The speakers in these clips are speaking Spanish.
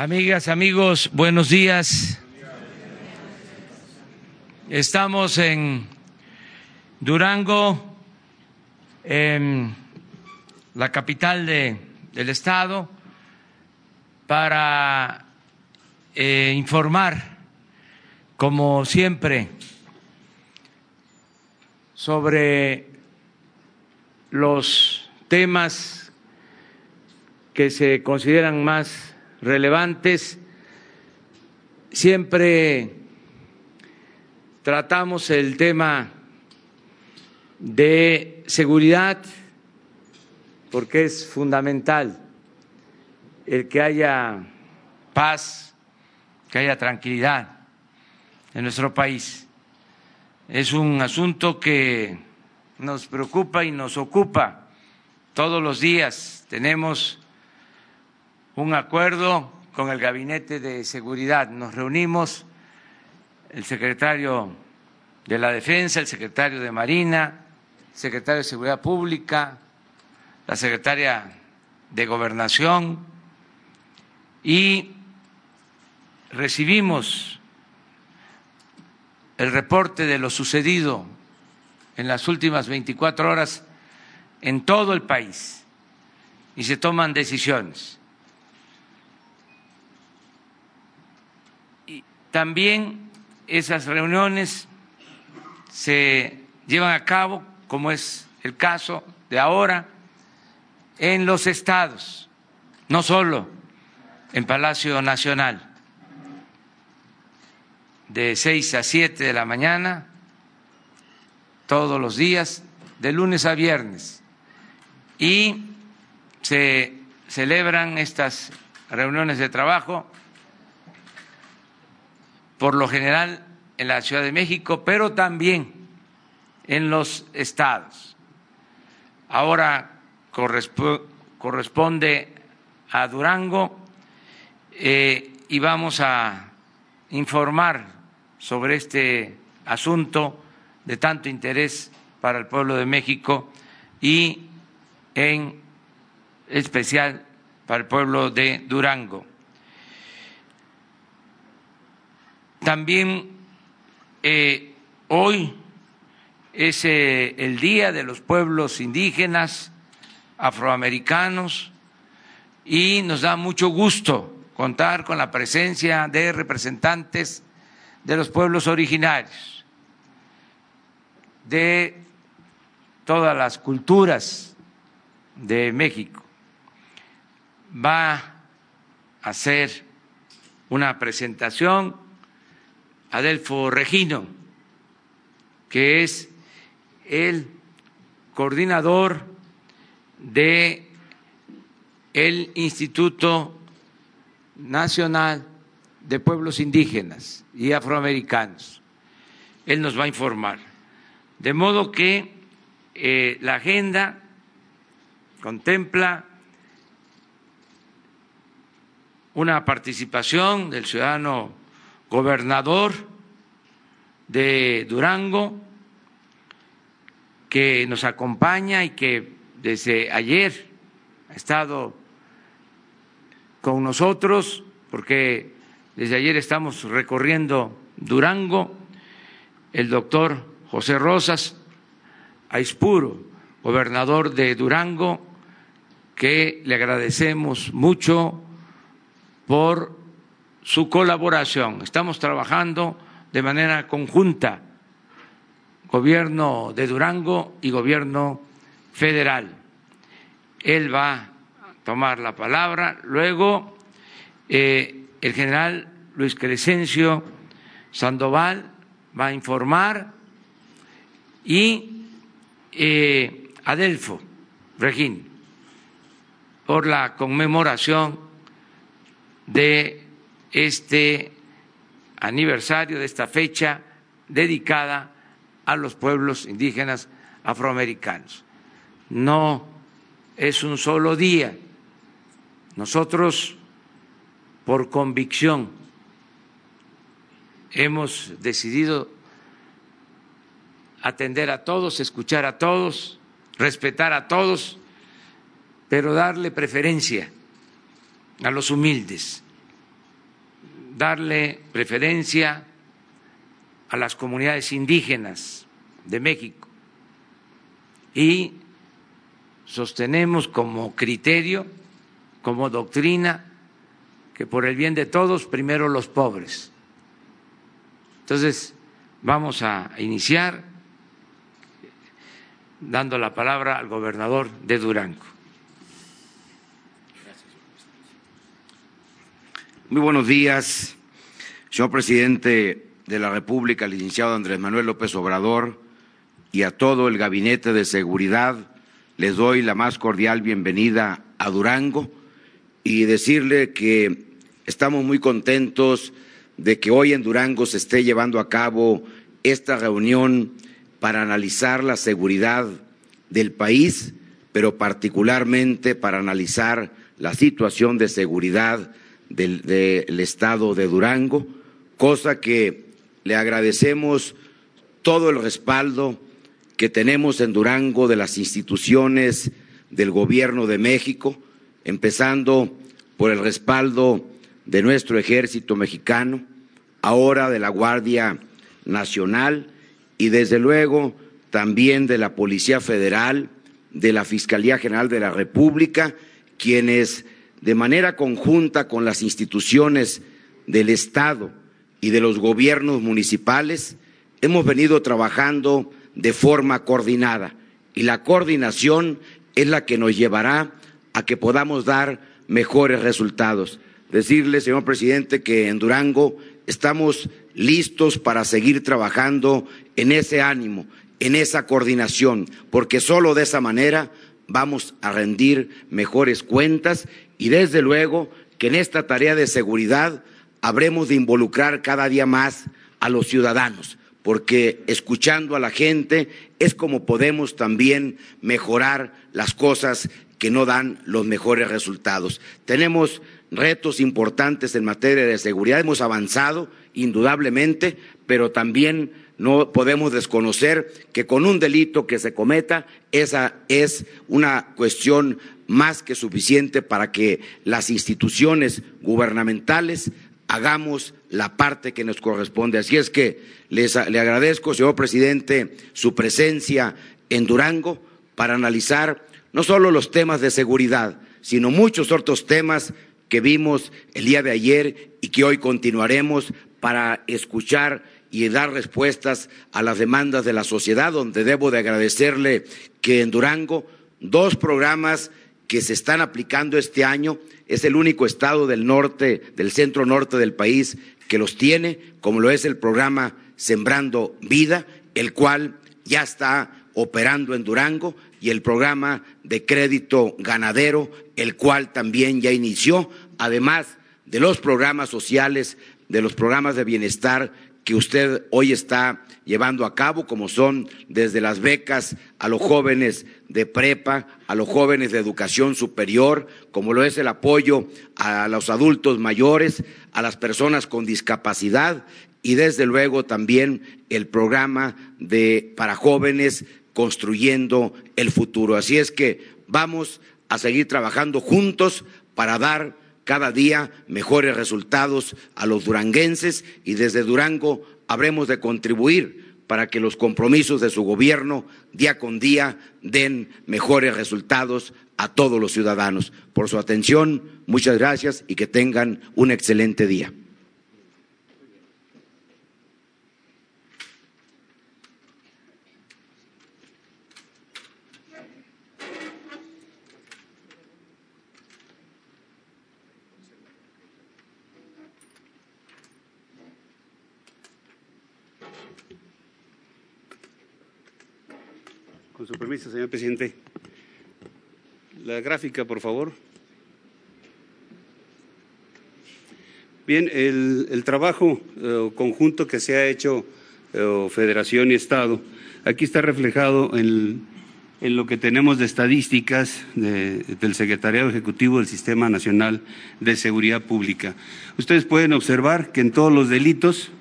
Amigas, amigos, buenos días. Estamos en Durango, en la capital de, del estado, para eh, informar, como siempre, sobre los temas que se consideran más relevantes. Siempre tratamos el tema de seguridad porque es fundamental el que haya paz, que haya tranquilidad en nuestro país. Es un asunto que nos preocupa y nos ocupa todos los días. Tenemos un acuerdo con el Gabinete de Seguridad. Nos reunimos el secretario de la Defensa, el secretario de Marina, el secretario de Seguridad Pública, la secretaria de Gobernación y recibimos el reporte de lo sucedido en las últimas 24 horas en todo el país y se toman decisiones. También esas reuniones se llevan a cabo, como es el caso de ahora, en los estados, no solo en Palacio Nacional, de seis a siete de la mañana, todos los días, de lunes a viernes. Y se celebran estas reuniones de trabajo, por lo general en la Ciudad de México, pero también en los estados. Ahora corresponde a Durango eh, y vamos a informar sobre este asunto de tanto interés para el pueblo de México y en especial para el pueblo de Durango. También eh, hoy es eh, el Día de los Pueblos Indígenas Afroamericanos y nos da mucho gusto contar con la presencia de representantes de los pueblos originarios, de todas las culturas de México. Va a hacer una presentación Adelfo Regino, que es el coordinador de el Instituto Nacional de Pueblos Indígenas y Afroamericanos. Él nos va a informar. De modo que eh, la agenda contempla una participación del ciudadano gobernador de Durango, que nos acompaña y que desde ayer ha estado con nosotros, porque desde ayer estamos recorriendo Durango, el doctor José Rosas Aispuro, gobernador de Durango, que le agradecemos mucho por su colaboración. Estamos trabajando de manera conjunta, gobierno de Durango y gobierno federal. Él va a tomar la palabra, luego eh, el general Luis Crescencio Sandoval va a informar y eh, Adelfo Regín por la conmemoración de este aniversario de esta fecha dedicada a los pueblos indígenas afroamericanos. No es un solo día. Nosotros, por convicción, hemos decidido atender a todos, escuchar a todos, respetar a todos, pero darle preferencia a los humildes darle preferencia a las comunidades indígenas de México y sostenemos como criterio, como doctrina, que por el bien de todos, primero los pobres. Entonces, vamos a iniciar dando la palabra al gobernador de Durango. Muy buenos días, señor presidente de la República, licenciado Andrés Manuel López Obrador, y a todo el gabinete de seguridad. Les doy la más cordial bienvenida a Durango y decirle que estamos muy contentos de que hoy en Durango se esté llevando a cabo esta reunión para analizar la seguridad del país, pero particularmente para analizar la situación de seguridad del, estado de Durango, cosa que le agradecemos todo el respaldo que tenemos en Durango de las instituciones del Gobierno de México, empezando por el respaldo de nuestro ejército mexicano, ahora de la Guardia Nacional y desde luego también de la Policía Federal, de la Fiscalía General de la República, quienes de manera conjunta con las instituciones del Estado y de los gobiernos municipales hemos venido trabajando de forma coordinada y la coordinación es la que nos llevará a que podamos dar mejores resultados. Decirle, señor presidente, que en Durango estamos listos para seguir trabajando en ese ánimo, en esa coordinación, porque solo de esa manera vamos a rendir mejores cuentas y desde luego que en esta tarea de seguridad habremos de involucrar cada día más a los ciudadanos, porque escuchando a la gente es como podemos también mejorar las cosas que no dan los mejores resultados. Tenemos retos importantes en materia de seguridad, hemos avanzado indudablemente, pero también no podemos desconocer que con un delito que se cometa, esa es una cuestión más que suficiente para que las instituciones gubernamentales hagamos la parte que nos corresponde. Así es que les, le agradezco, señor presidente, su presencia en Durango para analizar no solo los temas de seguridad, sino muchos otros temas que vimos el día de ayer y que hoy continuaremos para escuchar y dar respuestas a las demandas de la sociedad, donde debo de agradecerle que en Durango dos programas que se están aplicando este año es el único estado del norte, del centro norte del país que los tiene, como lo es el programa Sembrando Vida, el cual ya está operando en Durango, y el programa de crédito ganadero, el cual también ya inició, además de los programas sociales, de los programas de bienestar que usted hoy está llevando a cabo, como son desde las becas a los jóvenes de prepa, a los jóvenes de educación superior, como lo es el apoyo a los adultos mayores, a las personas con discapacidad y desde luego también el programa de para jóvenes construyendo el futuro. Así es que vamos a seguir trabajando juntos para dar cada día mejores resultados a los duranguenses y desde Durango habremos de contribuir para que los compromisos de su gobierno día con día den mejores resultados a todos los ciudadanos. Por su atención, muchas gracias y que tengan un excelente día. Permiso, señor presidente. La gráfica, por favor. Bien, el, trabajo eh, conjunto que se ha hecho eh, Federación y Estado, aquí está reflejado en, lo que tenemos de estadísticas del Secretariado Ejecutivo del Sistema Nacional de Seguridad Pública. Ustedes pueden observar que en todos los delitos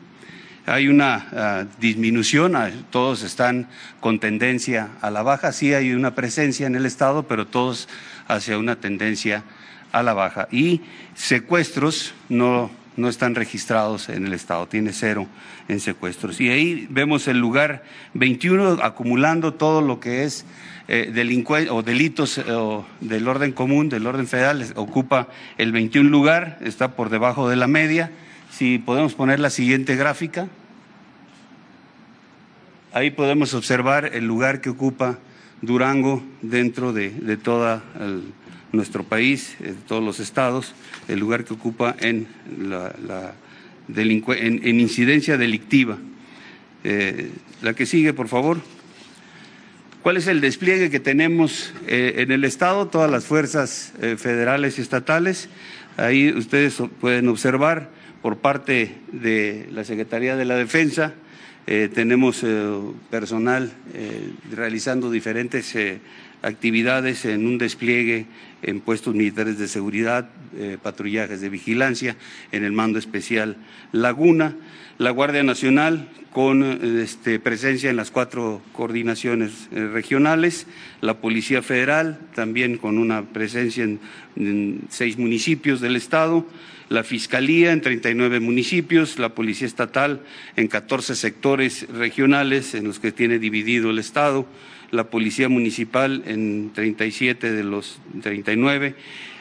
hay una ah, disminución, ah, todos están con tendencia a la baja, sí hay una presencia en el Estado, pero todos hacia una tendencia a la baja. Y secuestros no, no están registrados en el Estado, tiene cero en secuestros. Y ahí vemos el lugar 21 acumulando todo lo que es eh, o delitos eh, del orden común, del orden federal, ocupa el 21 lugar, está por debajo de la media. Si podemos poner la siguiente gráfica. Ahí podemos observar el lugar que ocupa Durango dentro de, de todo nuestro país, de todos los estados, el lugar que ocupa en, la, en, incidencia delictiva. Eh, la que sigue, por favor. ¿Cuál es el despliegue que tenemos eh, en el Estado? Todas las fuerzas eh, federales y estatales. Ahí ustedes pueden observar por parte de la Secretaría de la Defensa, eh, tenemos personal realizando diferentes actividades en un despliegue en puestos militares de seguridad, patrullajes de vigilancia, en el mando especial Laguna, la Guardia Nacional con este, presencia en las cuatro coordinaciones eh, regionales, la Policía Federal también con una presencia en, seis municipios del Estado, la Fiscalía en 39 municipios, la Policía Estatal en 14 sectores regionales en los que tiene dividido el Estado, la Policía Municipal en 37 de los 39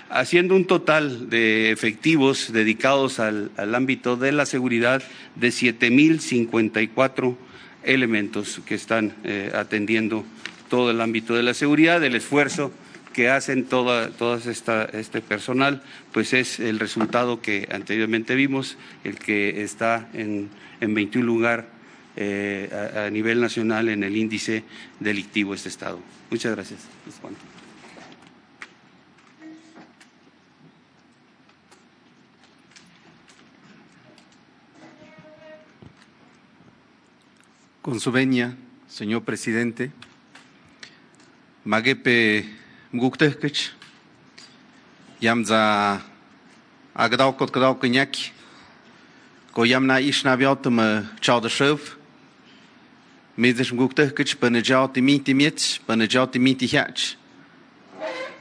haciendo un total de efectivos dedicados al, ámbito de la seguridad de 7.054 elementos que están eh, atendiendo todo el ámbito de la seguridad, el esfuerzo que hacen todo este personal, pues es el resultado que anteriormente vimos, el que está en, en 21 lugar eh, a, nivel nacional en el índice delictivo este Estado. Muchas gracias. Con su venia, señor presidente, magepe nguktäjkätz yamtza akdawkot kdawkä nyaki ko yam na ixnawyautä mä tsyawtäxäv mitätz mguktäjkätz pä nä tsyawtä miti myetz pä nä tsyawtä miti jyatz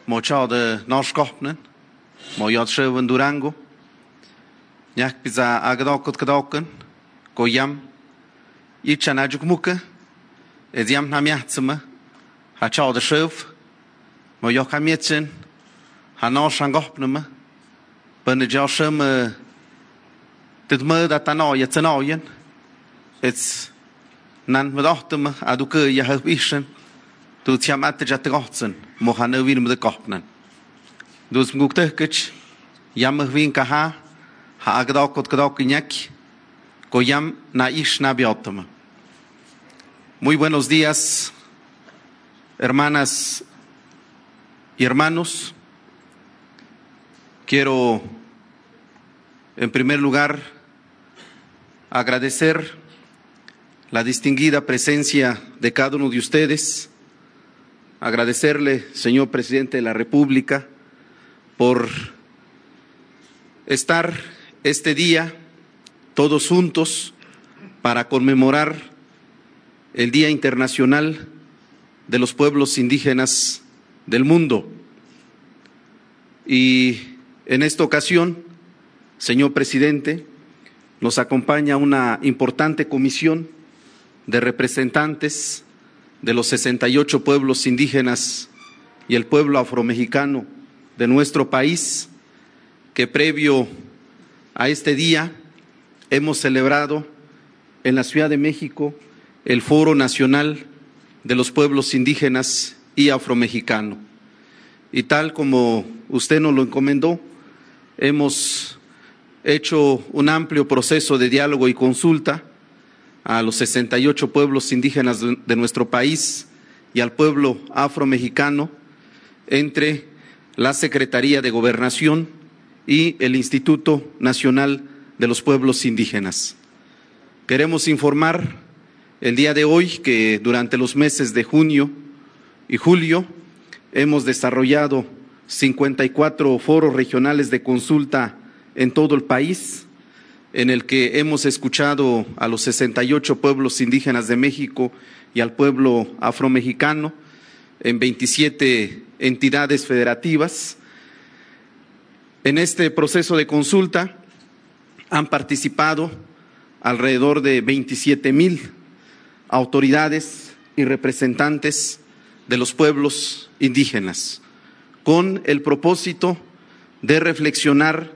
mo tsyawtä nawxkojpnän mo yotxävän durango nyajkpitza akdawkot kdawkän ko yam ichan ajukmukä ez yam jnamyajtsämä ha tsyawtäxäv Durango, nyak pisa agdao kot kadao ken, ko yam Ichanajuk muka, Ediam Namiatsuma, Hachal de Shuv, Moyoka Mietchen, Hanal Shangopnuma, Benajal Shum, Tidmud Atano Yatanoyan, it's Nan Medochtuma, Aduke Yahabishan, Du Tiamate Jatgotsen, Mohana Wilm de Kopnan. Dus Mugtekich, Yamahvin Kaha, Ha. Agdokot Gdokinyak, Koyam Naish Nabiotama. Muy buenos días, hermanas y hermanos. Quiero, en primer lugar, agradecer la distinguida presencia de cada uno de ustedes, agradecerle, señor presidente de la República, por estar este día todos juntos para conmemorar el Día Internacional de los Pueblos Indígenas del Mundo. Y en esta ocasión, señor presidente, nos acompaña una importante comisión de representantes de los 68 pueblos indígenas y el pueblo afromexicano de nuestro país, que previo a este día hemos celebrado en la Ciudad de México el Foro Nacional de los Pueblos Indígenas y Afromexicano. Y tal como usted nos lo encomendó, hemos hecho un amplio proceso de diálogo y consulta a los 68 pueblos indígenas de nuestro país y al pueblo afromexicano entre la Secretaría de Gobernación y el Instituto Nacional de los Pueblos Indígenas. Queremos informar el día de hoy que durante los meses de junio y julio hemos desarrollado 54 foros regionales de consulta en todo el país, en el que hemos escuchado a los 68 pueblos indígenas de México y al pueblo afromexicano en 27 entidades federativas. En este proceso de consulta han participado alrededor de 27 mil autoridades y representantes de los pueblos indígenas, con el propósito de reflexionar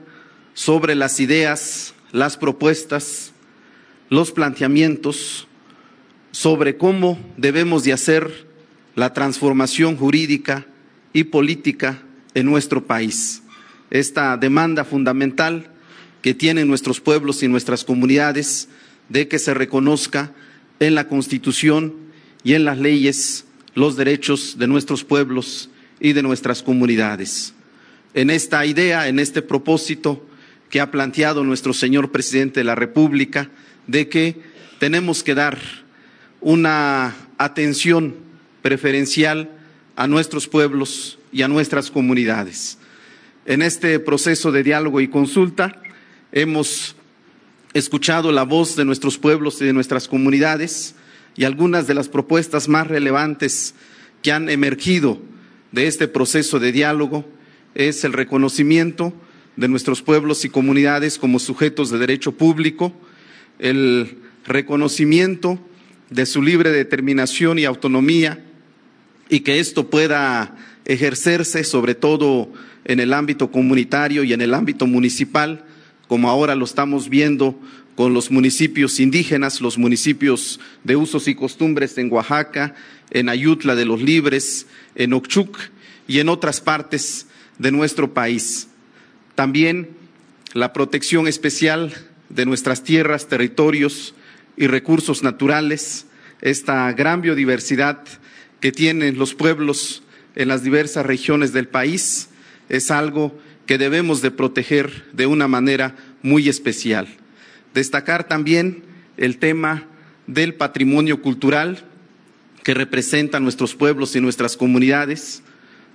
sobre las ideas, las propuestas, los planteamientos sobre cómo debemos de hacer la transformación jurídica y política en nuestro país. Esta demanda fundamental que tienen nuestros pueblos y nuestras comunidades de que se reconozca en la Constitución y en las leyes los derechos de nuestros pueblos y de nuestras comunidades. En esta idea, en este propósito que ha planteado nuestro señor presidente de la República, de que tenemos que dar una atención preferencial a nuestros pueblos y a nuestras comunidades. En este proceso de diálogo y consulta hemos escuchado la voz de nuestros pueblos y de nuestras comunidades y algunas de las propuestas más relevantes que han emergido de este proceso de diálogo es el reconocimiento de nuestros pueblos y comunidades como sujetos de derecho público, el reconocimiento de su libre determinación y autonomía y que esto pueda ejercerse sobre todo en el ámbito comunitario y en el ámbito municipal, como ahora lo estamos viendo con los municipios indígenas, los municipios de usos y costumbres en Oaxaca, en Ayutla de los Libres, en Ochuc y en otras partes de nuestro país. También la protección especial de nuestras tierras, territorios y recursos naturales, esta gran biodiversidad que tienen los pueblos en las diversas regiones del país, es algo que debemos de proteger de una manera muy especial. Destacar también el tema del patrimonio cultural que representa nuestros pueblos y nuestras comunidades.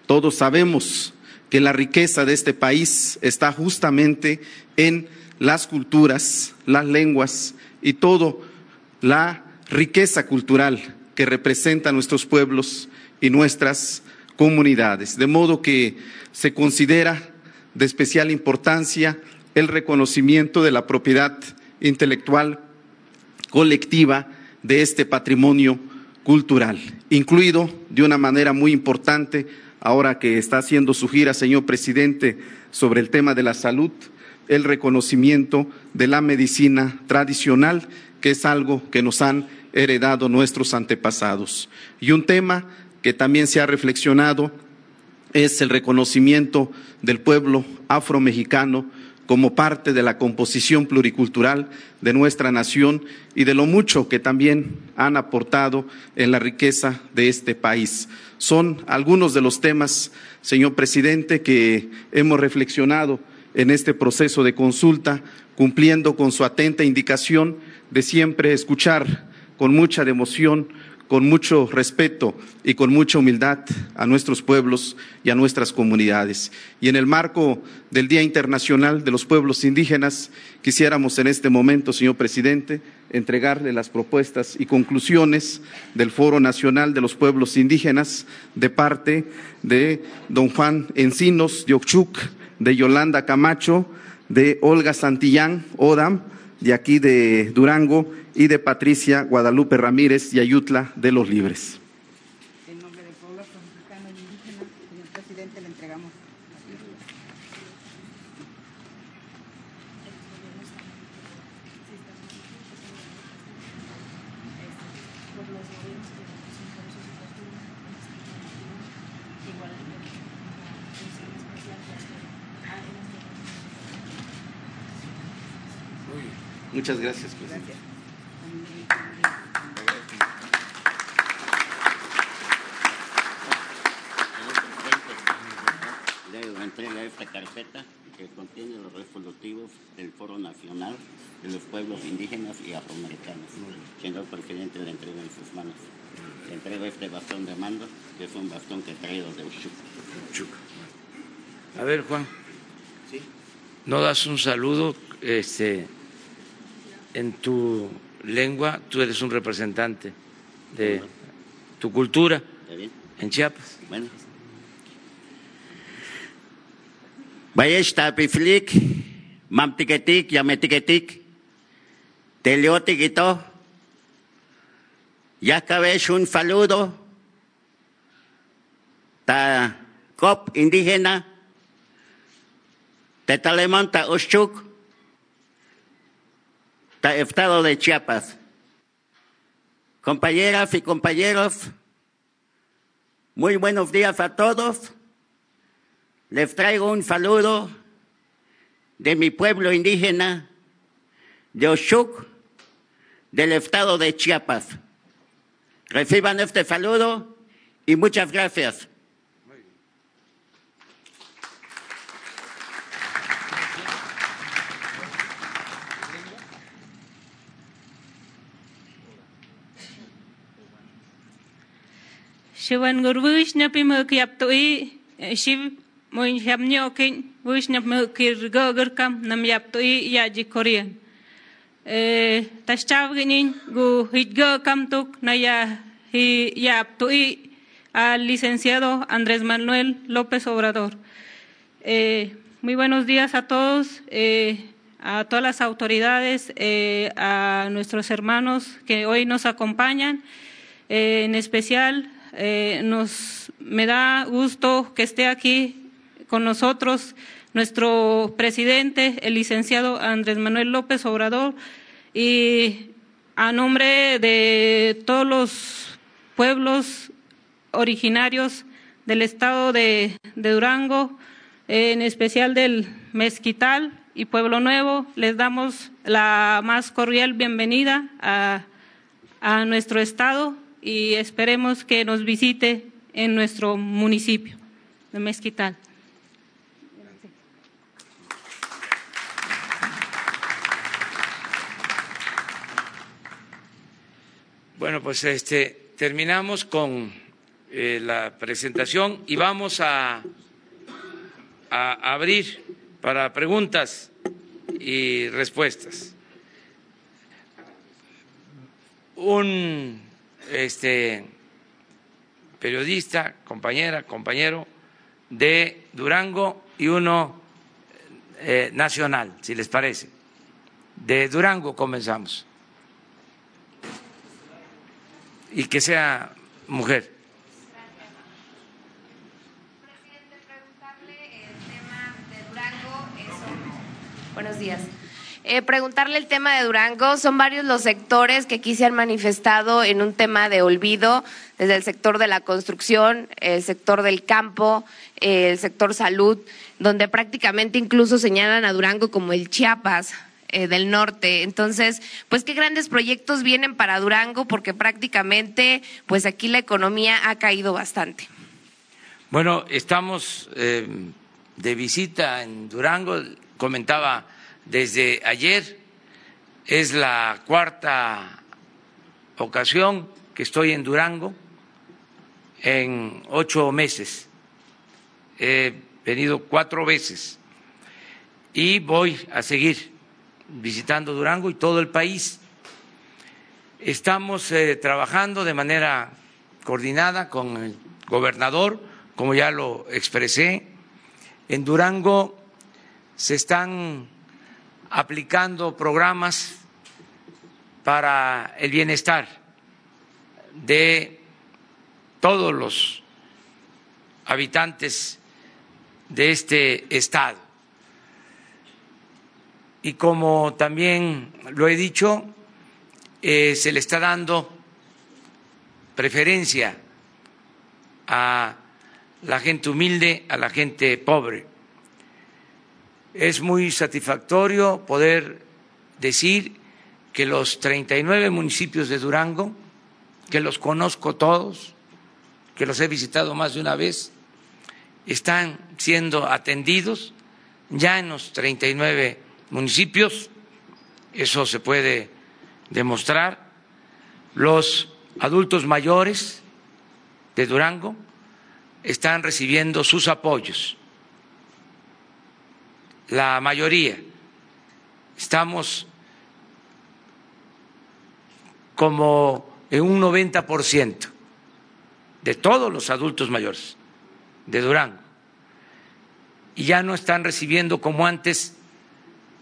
Todos sabemos que la riqueza de este país está justamente en las culturas, las lenguas y todo la riqueza cultural que representa nuestros pueblos y nuestras comunidades. De modo que se considera de especial importancia el reconocimiento de la propiedad intelectual colectiva de este patrimonio cultural, incluido de una manera muy importante, ahora que está haciendo su gira, señor presidente, sobre el tema de la salud, el reconocimiento de la medicina tradicional, que es algo que nos han heredado nuestros antepasados. Y un tema que también se ha reflexionado es el reconocimiento del pueblo afromexicano como parte de la composición pluricultural de nuestra nación y de lo mucho que también han aportado en la riqueza de este país. Son algunos de los temas, señor presidente, que hemos reflexionado en este proceso de consulta, cumpliendo con su atenta indicación de siempre escuchar con mucha devoción, con mucho respeto y con mucha humildad a nuestros pueblos y a nuestras comunidades. Y en el marco del Día Internacional de los Pueblos Indígenas, quisiéramos en este momento, señor presidente, entregarle las propuestas y conclusiones del Foro Nacional de los Pueblos Indígenas de parte de don Juan Encinos de Ochuc, de Yolanda Camacho, de Olga Santillán, ODAM, de aquí de Durango, y de Patricia Guadalupe Ramírez y Ayutla de los Libres. En nombre del pueblo afroamericano y indígena, señor presidente, le entregamos. Muchas gracias, presidente. Le entrega esta carpeta que contiene los resolutivos del Foro Nacional de los Pueblos Indígenas y Afroamericanos. Señor presidente, le entrego en sus manos. Le entrego este bastón de mando, que es un bastón que he traído de Uchuc. A ver, Juan. ¿Sí? ¿No das un saludo este, en tu lengua? Tú eres un representante de tu cultura en Chiapas. Bueno. Bayeshta piflik, mamtiketik, yametiketik, teleotikito, ya cabez un saludo, ta cop indígena, te Talemanta Oshchuk, ta Estado de Chiapas. Compañeras y compañeros, muy buenos días a todos. Les traigo un saludo de mi pueblo indígena, de Oshuk, del estado de Chiapas. Reciban este saludo y muchas gracias. Shivan pimuk yap tui shiv moin yap nyokin wish na mukir gogur kam nam yap tui yaji korean. Tashchav ginin gu hitgo kam tuk na ya hi yap tui al licenciado Andrés Manuel López Obrador. Eh, muy buenos días a todos, eh, a todas las autoridades, eh, a nuestros hermanos que hoy nos acompañan, en especial eh, nos, me da gusto que esté aquí con nosotros nuestro presidente, el licenciado Andrés Manuel López Obrador, y a nombre de todos los pueblos originarios del estado de, Durango, en especial del Mezquital y Pueblo Nuevo, les damos la más cordial bienvenida a, a nuestro estado y esperemos que nos visite en nuestro municipio de Mezquital. Bueno, pues este terminamos con eh, la presentación y vamos a, a abrir para preguntas y respuestas. Un este, periodista, compañera, compañero de Durango y uno eh, nacional, si les parece. De Durango comenzamos. Y que sea mujer. Presidente, preguntarle el tema de Durango. Buenos días. Eh, preguntarle el tema de Durango. Son varios los sectores que aquí se han manifestado en un tema de olvido, desde el sector de la construcción, el sector del campo, eh, el sector salud, donde prácticamente incluso señalan a Durango como el Chiapas eh, del norte. Entonces, pues qué grandes proyectos vienen para Durango, porque prácticamente, pues aquí la economía ha caído bastante. Bueno, estamos eh, de visita en Durango, comentaba desde ayer, es la cuarta ocasión que estoy en Durango en ocho meses. He venido cuatro veces y voy a seguir visitando Durango y todo el país. Estamos eh, trabajando de manera coordinada con el gobernador, como ya lo expresé. En Durango se están aplicando programas para el bienestar de todos los habitantes de este estado. Y como también lo he dicho, eh, se le está dando preferencia a la gente humilde, a la gente pobre. Es muy satisfactorio poder decir que los 39 municipios de Durango, que los conozco todos, que los he visitado más de una vez, están siendo atendidos ya en los 39 municipios, eso se puede demostrar. Los adultos mayores de Durango están recibiendo sus apoyos, la mayoría. Estamos como en un 90% de todos los adultos mayores de Durango. Y ya no están recibiendo como antes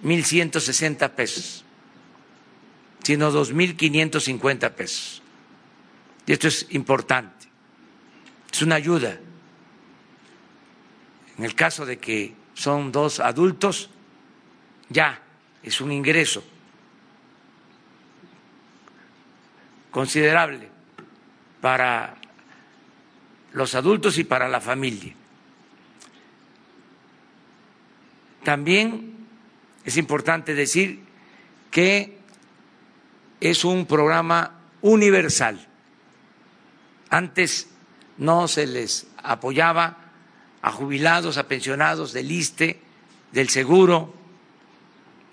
1.160 pesos, sino 2.550 pesos. Y esto es importante, es una ayuda. En el caso de que son dos adultos, ya es un ingreso considerable para los adultos y para la familia. También es importante decir que es un programa universal. Antes no se les apoyaba a jubilados, a pensionados del ISTE, del seguro,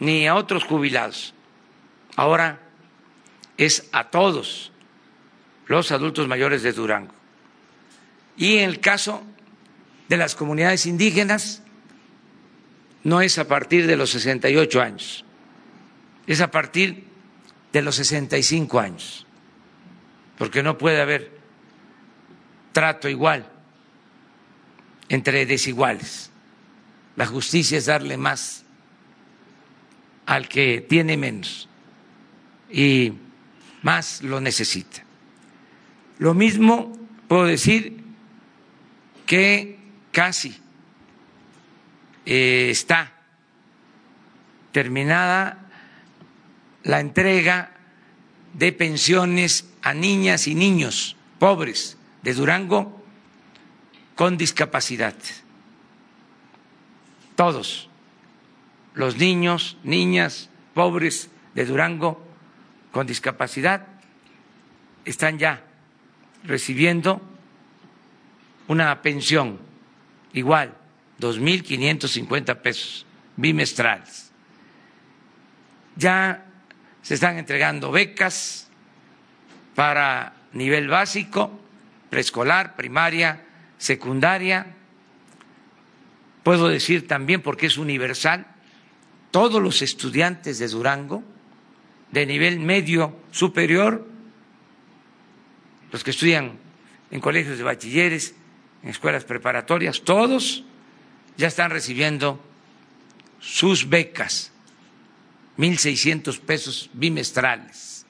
ni a otros jubilados. Ahora es a todos los adultos mayores de Durango. Y en el caso de las comunidades indígenas, no es a partir de los 68 años, es a partir de los 65 años, porque no puede haber trato igual entre desiguales. La justicia es darle más al que tiene menos y más lo necesita. Lo mismo puedo decir que casi eh, está terminada la entrega de pensiones a niñas y niños pobres de Durango con discapacidad. Todos los niños, niñas pobres de Durango con discapacidad están ya recibiendo una pensión igual, 2.550 pesos bimestrales. Ya se están entregando becas para nivel básico, preescolar, primaria, secundaria. Puedo decir también, porque es universal, todos los estudiantes de Durango de nivel medio superior, los que estudian en colegios de bachilleres, en escuelas preparatorias, todos ya están recibiendo sus becas, 1.600 pesos bimestrales.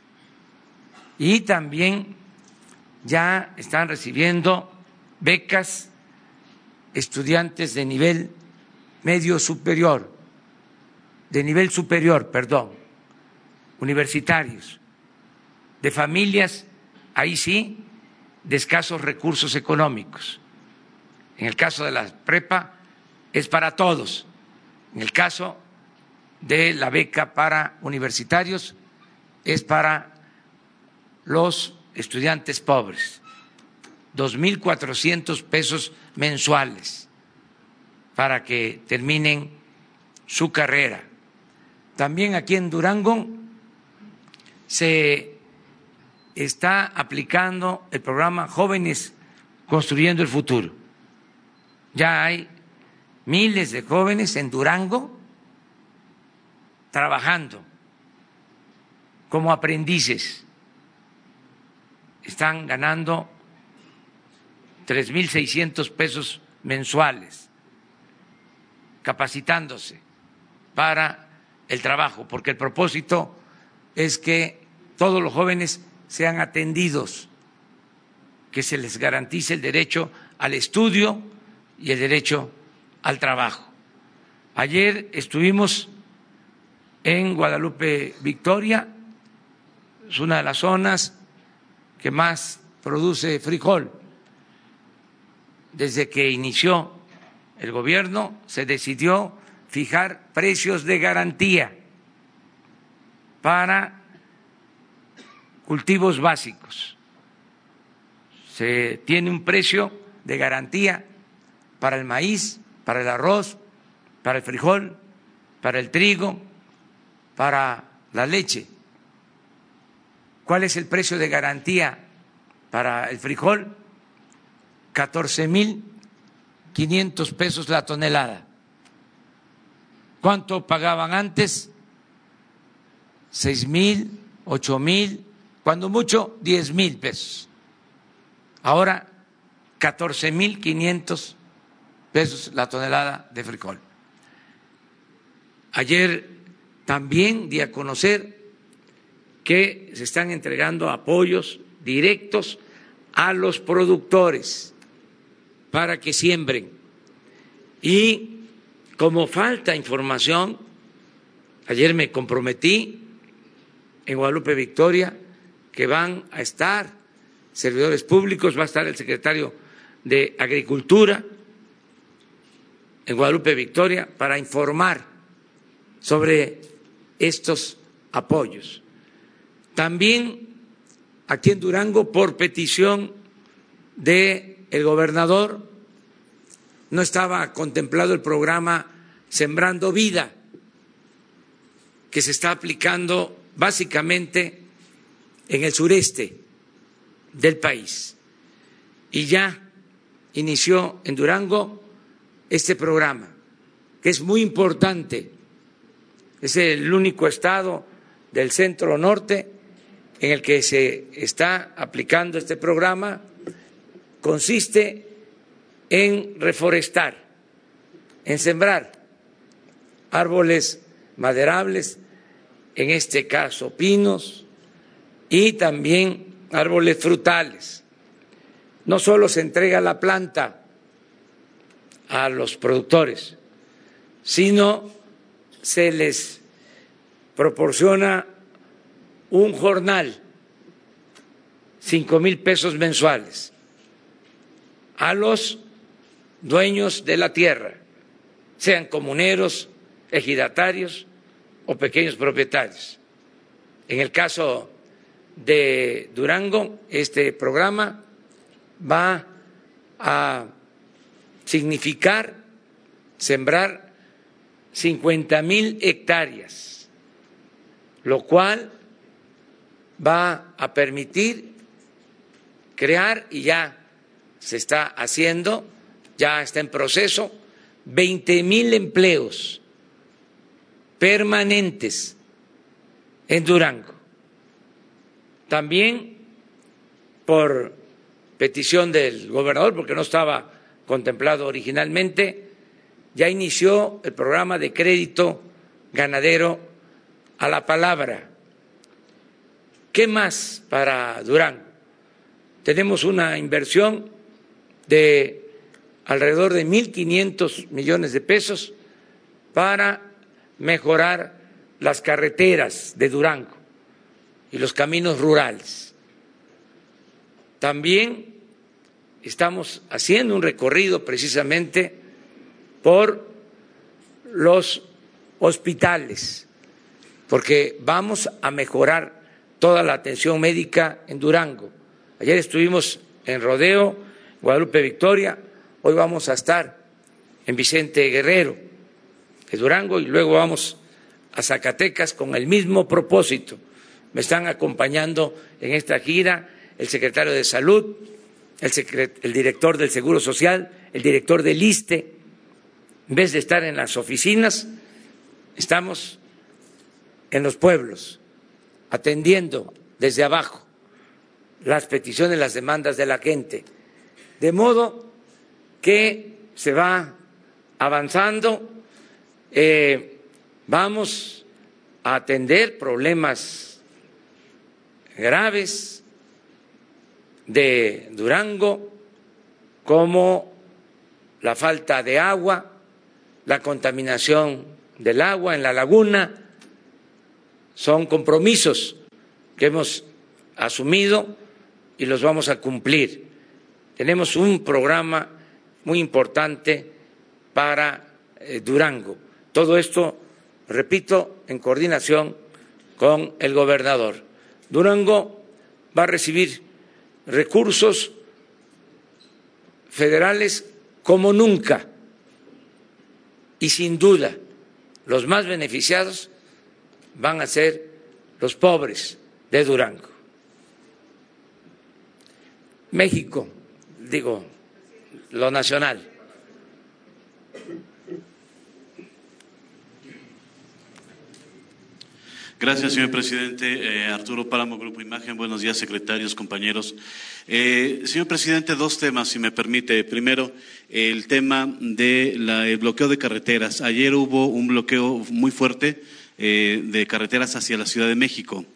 Y también ya están recibiendo becas estudiantes de nivel medio superior, de nivel superior, perdón, universitarios, de familias, ahí sí, de escasos recursos económicos. En el caso de la prepa es para todos. En el caso de la beca para universitarios es para los estudiantes pobres. 2.400 pesos mensuales para que terminen su carrera. También aquí en Durango se está aplicando el programa Jóvenes Construyendo el Futuro. Ya hay miles de jóvenes en Durango trabajando como aprendices. Están ganando 3.600 pesos mensuales, capacitándose para el trabajo, porque el propósito es que todos los jóvenes sean atendidos, que se les garantice el derecho al estudio y el derecho al trabajo. Ayer estuvimos en Guadalupe Victoria, es una de las zonas que más produce frijol. Desde que inició el gobierno se decidió fijar precios de garantía para cultivos básicos. Se tiene un precio de garantía para el maíz, para el arroz, para el frijol, para el trigo, para la leche. ¿Cuál es el precio de garantía para el frijol? 14 mil 500 pesos la tonelada. ¿Cuánto pagaban antes? Seis mil, ocho mil, cuando mucho 10 mil pesos. Ahora 14 mil 500 pesos la tonelada de frijol. Ayer también di a conocer que se están entregando apoyos directos a los productores para que siembren. Y como falta información, ayer me comprometí en Guadalupe Victoria que van a estar servidores públicos, va a estar el secretario de Agricultura en Guadalupe Victoria para informar sobre estos apoyos. También aquí en Durango, por petición del el gobernador, no estaba contemplado el programa Sembrando Vida, que se está aplicando básicamente en el sureste del país. Y ya inició en Durango este programa, que es muy importante. Es el único estado del centro norte en el que se está aplicando este programa. Consiste en reforestar, en sembrar árboles maderables, en este caso pinos, y también árboles frutales. No solo se entrega la planta a los productores, sino se les proporciona un jornal, cinco mil pesos mensuales, a los dueños de la tierra, sean comuneros, ejidatarios o pequeños propietarios. En el caso de Durango, este programa va a significar sembrar 50 mil hectáreas, lo cual va a permitir crear, y ya se está haciendo, ya está en proceso, 20 mil empleos permanentes en Durango. También por petición del gobernador, porque no estaba contemplado originalmente, ya inició el programa de crédito ganadero a la palabra. ¿Qué más para Durango? Tenemos una inversión de alrededor de 1.500 millones de pesos para mejorar las carreteras de Durango y los caminos rurales. También estamos haciendo un recorrido precisamente por los hospitales, porque vamos a mejorar toda la atención médica en Durango. Ayer estuvimos en Rodeo, Guadalupe Victoria, hoy vamos a estar en Vicente Guerrero, de Durango, y luego vamos a Zacatecas con el mismo propósito me están acompañando en esta gira el secretario de Salud, el, director del Seguro Social, el director del ISTE. En vez de estar en las oficinas, estamos en los pueblos, atendiendo desde abajo las peticiones, las demandas de la gente. De modo que se va avanzando, eh, vamos a atender problemas graves de Durango, como la falta de agua, la contaminación del agua en la laguna, son compromisos que hemos asumido y los vamos a cumplir. Tenemos un programa muy importante para eh, Durango. Todo esto, repito, en coordinación con el gobernador. Durango va a recibir recursos federales como nunca y sin duda los más beneficiados van a ser los pobres de Durango. México, digo, lo nacional. Gracias, señor presidente. Eh, Arturo Páramo, Grupo Imagen. Buenos días, secretarios, compañeros. Eh, señor presidente, dos temas, si me permite. Primero, el tema del bloqueo de carreteras. Ayer hubo un bloqueo muy fuerte eh, de carreteras hacia la Ciudad de México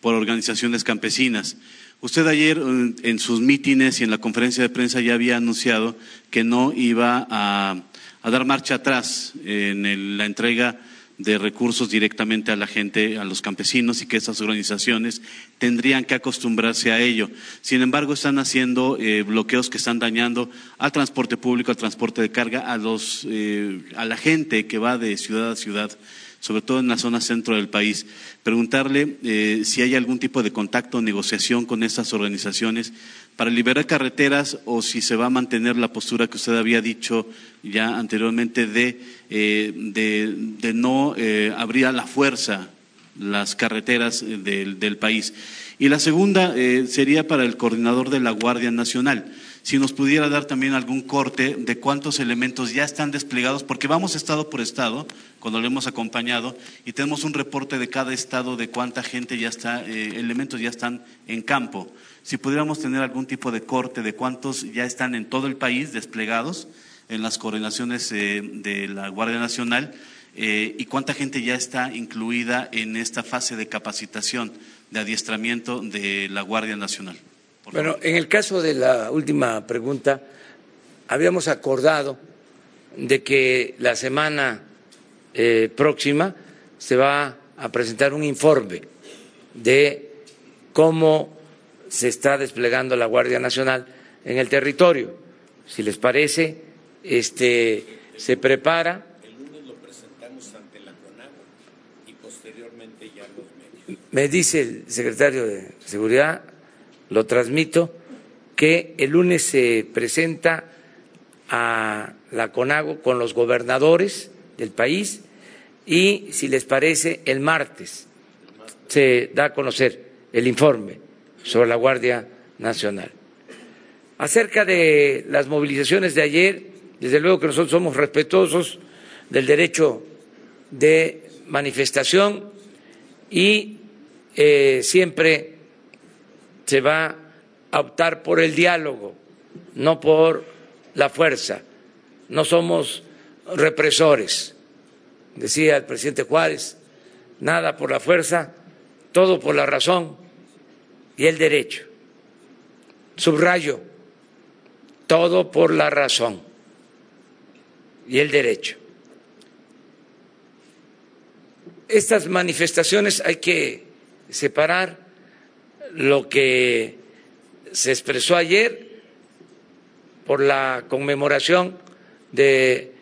por organizaciones campesinas. Usted ayer en sus mítines y en la conferencia de prensa ya había anunciado que no iba a, dar marcha atrás en la entrega de recursos directamente a la gente, a los campesinos y que esas organizaciones tendrían que acostumbrarse a ello. Sin embargo, están haciendo eh, bloqueos que están dañando al transporte público, al transporte de carga, a, los, eh, a la gente que va de ciudad a ciudad sobre todo en la zona centro del país. Preguntarle eh, si hay algún tipo de contacto o negociación con estas organizaciones para liberar carreteras o si se va a mantener la postura que usted había dicho ya anteriormente de, eh, de, no eh, abrir a la fuerza las carreteras del, del país. Y la segunda sería para el coordinador de la Guardia Nacional si nos pudiera dar también algún corte de cuántos elementos ya están desplegados, porque vamos estado por estado, cuando lo hemos acompañado, y tenemos un reporte de cada estado de cuánta gente ya está, eh, elementos ya están en campo. Si pudiéramos tener algún tipo de corte de cuántos ya están en todo el país desplegados en las coordinaciones eh, de la Guardia Nacional eh, y cuánta gente ya está incluida en esta fase de capacitación, de adiestramiento de la Guardia Nacional. Bueno, en el caso de la última pregunta, habíamos acordado de que la semana eh, próxima se va a presentar un informe de cómo se está desplegando la Guardia Nacional en el territorio. Si les parece, este se prepara. El lunes lo presentamos ante la CONAGO y posteriormente ya los medios. Me dice el secretario de Seguridad lo transmito, que el lunes se presenta a la CONAGO con los gobernadores del país y, si les parece, el martes se da a conocer el informe sobre la Guardia Nacional. Acerca de las movilizaciones de ayer, desde luego que nosotros somos respetuosos del derecho de manifestación y eh, siempre se va a optar por el diálogo, no por la fuerza. No somos represores. Decía el presidente Juárez, nada por la fuerza, todo por la razón y el derecho. Subrayo, todo por la razón y el derecho. Estas manifestaciones hay que separar lo que se expresó ayer por la conmemoración de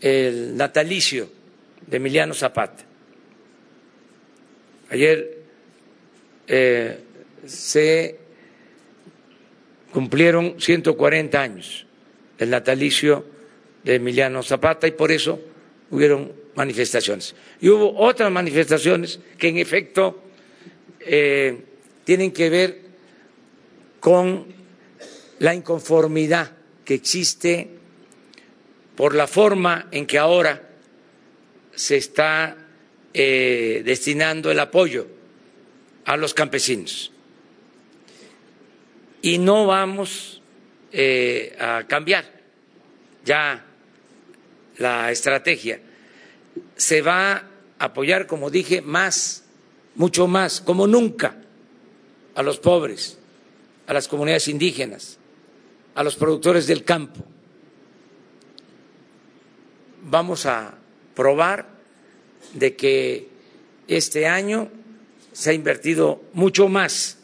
el natalicio de Emiliano Zapata. Ayer eh, se cumplieron 140 años del natalicio de Emiliano Zapata y por eso hubieron manifestaciones. Y hubo otras manifestaciones que en efecto eh, tienen que ver con la inconformidad que existe por la forma en que ahora se está eh, destinando el apoyo a los campesinos. Y no vamos eh, a cambiar ya la estrategia. Se va a apoyar, como dije, más, mucho más, como nunca a los pobres, a las comunidades indígenas, a los productores del campo. Vamos a probar de que este año se ha invertido mucho más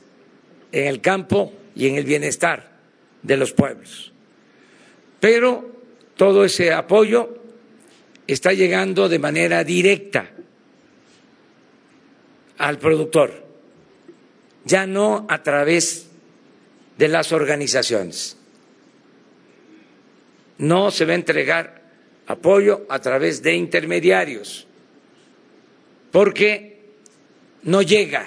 en el campo y en el bienestar de los pueblos. Pero todo ese apoyo está llegando de manera directa al productor ya no a través de las organizaciones. No se va a entregar apoyo a través de intermediarios, porque no llega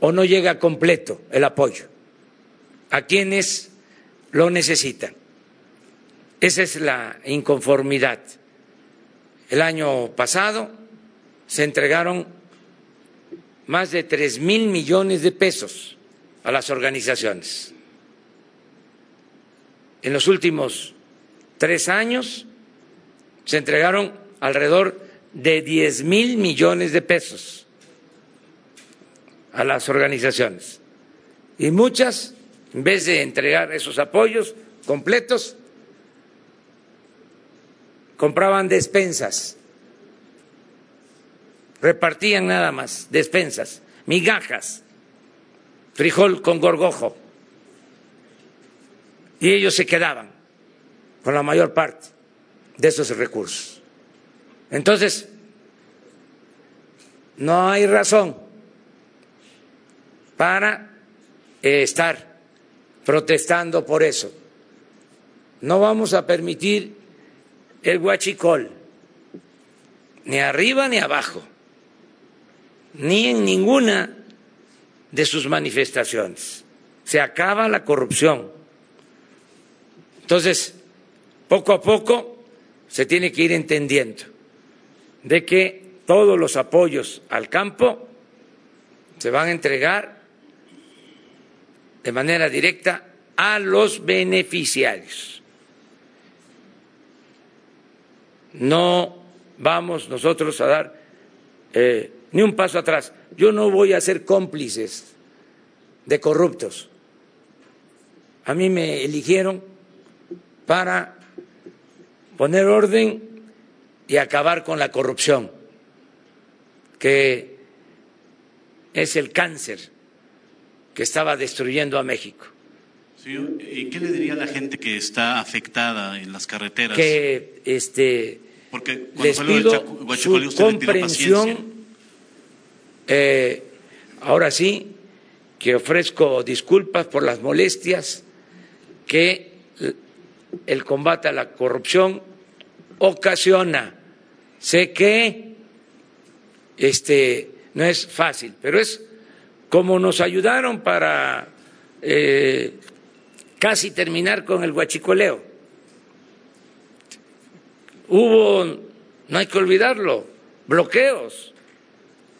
o no llega completo el apoyo a quienes lo necesitan. Esa es la inconformidad. El año pasado se entregaron más de tres mil millones de pesos a las organizaciones. En los últimos tres años se entregaron alrededor de 10 mil millones de pesos a las organizaciones. Y muchas, en vez de entregar esos apoyos completos, compraban despensas, repartían nada más despensas, migajas, frijol con gorgojo, y ellos se quedaban con la mayor parte de esos recursos. Entonces, no hay razón para eh, estar protestando por eso. No vamos a permitir el huachicol, ni arriba ni abajo, ni en ninguna de sus manifestaciones. Se acaba la corrupción. Entonces, poco a poco se tiene que ir entendiendo de que todos los apoyos al campo se van a entregar de manera directa a los beneficiarios. No vamos nosotros a dar eh, ni un paso atrás. Yo no voy a ser cómplices de corruptos. A mí me eligieron para poner orden y acabar con la corrupción, que es el cáncer que estaba destruyendo a México. ¿Y qué le diría a la gente que está afectada en las carreteras? Que este, Porque les pido su comprensión. Eh, ahora sí, que ofrezco disculpas por las molestias que el combate a la corrupción ocasiona. Sé que este no es fácil, pero es como nos ayudaron para eh, casi terminar con el guachicoleo. Hubo, no hay que olvidarlo, bloqueos,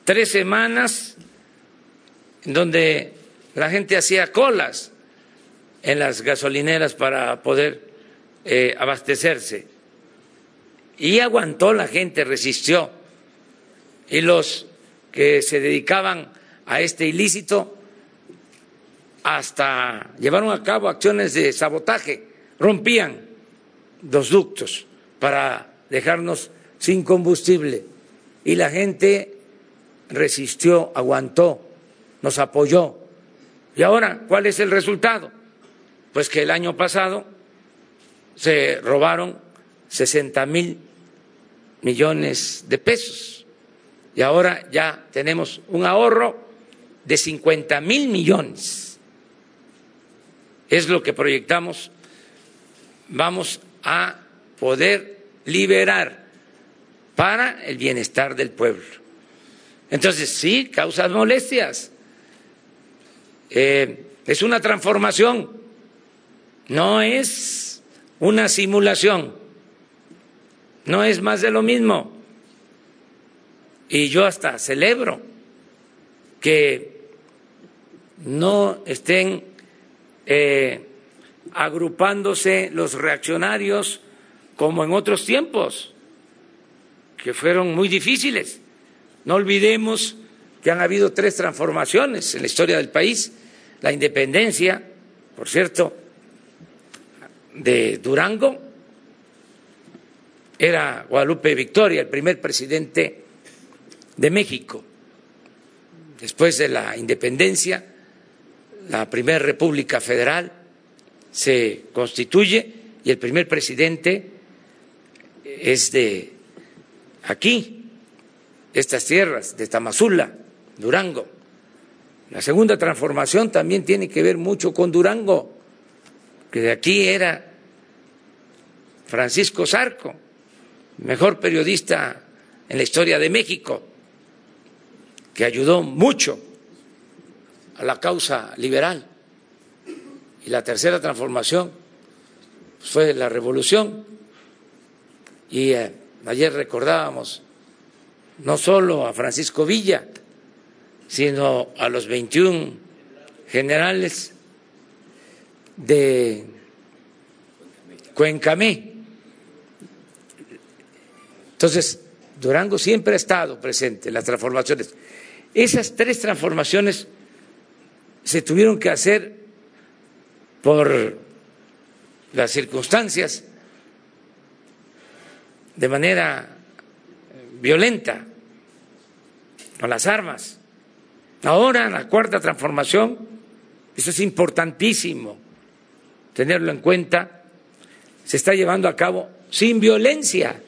tres semanas en donde la gente hacía colas en las gasolineras para poder eh, abastecerse y aguantó la gente, resistió. Y los que se dedicaban a este ilícito hasta llevaron a cabo acciones de sabotaje, rompían los ductos para dejarnos sin combustible. Y la gente resistió, aguantó, nos apoyó. ¿Y ahora cuál es el resultado? Pues que el año pasado se robaron 60 mil millones de pesos y ahora ya tenemos un ahorro de 50 mil millones. Es lo que proyectamos. Vamos a poder liberar para el bienestar del pueblo. Entonces, sí, causa molestias. Eh, es una transformación, no es una simulación no es más de lo mismo. Y yo hasta celebro que no estén eh, agrupándose los reaccionarios como en otros tiempos, que fueron muy difíciles. No olvidemos que han habido tres transformaciones en la historia del país. La independencia, por cierto, de Durango, era Guadalupe Victoria, el primer presidente de México. Después de la independencia, la primera república federal se constituye y el primer presidente es de aquí, estas tierras, de Tamazula, Durango. La segunda transformación también tiene que ver mucho con Durango, que de aquí era Francisco Zarco mejor periodista en la historia de México, que ayudó mucho a la causa liberal. Y la tercera transformación fue la revolución. Y eh, ayer recordábamos no solo a Francisco Villa, sino a los 21 generales de Cuencamé, entonces, Durango siempre ha estado presente en las transformaciones. Esas tres transformaciones se tuvieron que hacer por las circunstancias de manera violenta, con las armas. Ahora, la cuarta transformación, eso es importantísimo tenerlo en cuenta, se está llevando a cabo sin violencia,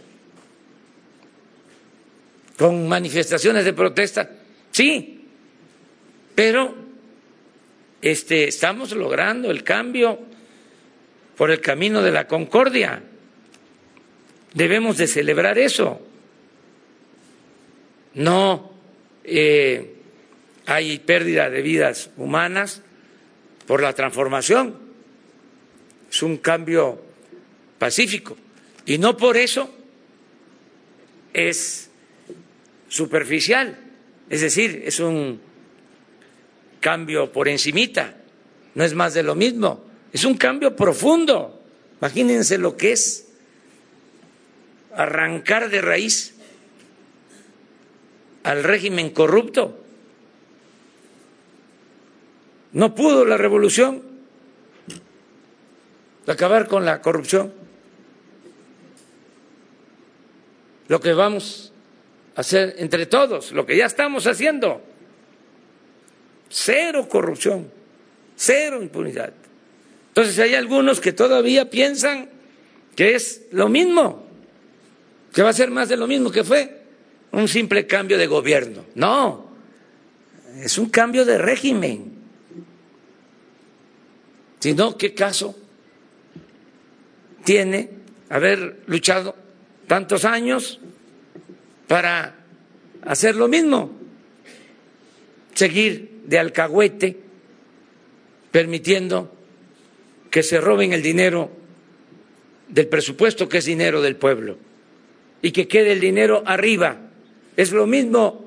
con manifestaciones de protesta, sí, pero este, estamos logrando el cambio por el camino de la concordia. Debemos de celebrar eso. No eh, hay pérdida de vidas humanas por la transformación. Es un cambio pacífico. Y no por eso es superficial. Es decir, es un cambio por encimita. No es más de lo mismo. Es un cambio profundo. Imagínense lo que es arrancar de raíz al régimen corrupto. No pudo la revolución acabar con la corrupción. Lo que vamos a hacer entre todos, lo que ya estamos haciendo. Cero corrupción, cero impunidad. Entonces hay algunos que todavía piensan que es lo mismo, que va a ser más de lo mismo que fue un simple cambio de gobierno. No, es un cambio de régimen. Si no, ¿qué caso tiene haber luchado tantos años para hacer lo mismo? Seguir de alcahuete permitiendo que se roben el dinero del presupuesto que es dinero del pueblo y que quede el dinero arriba. Es lo mismo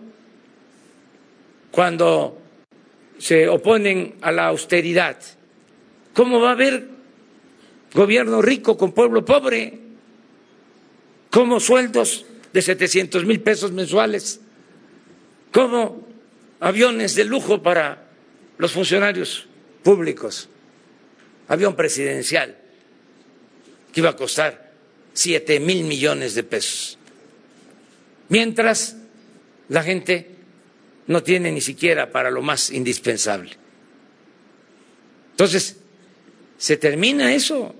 cuando se oponen a la austeridad. ¿Cómo va a haber gobierno rico con pueblo pobre? ¿Cómo sueldos de 700 mil pesos mensuales? ¿Cómo aviones de lujo para los funcionarios públicos? avión presidencial que iba a costar siete mil millones de pesos. Mientras la gente no tiene ni siquiera para lo más indispensable. Entonces, se termina eso.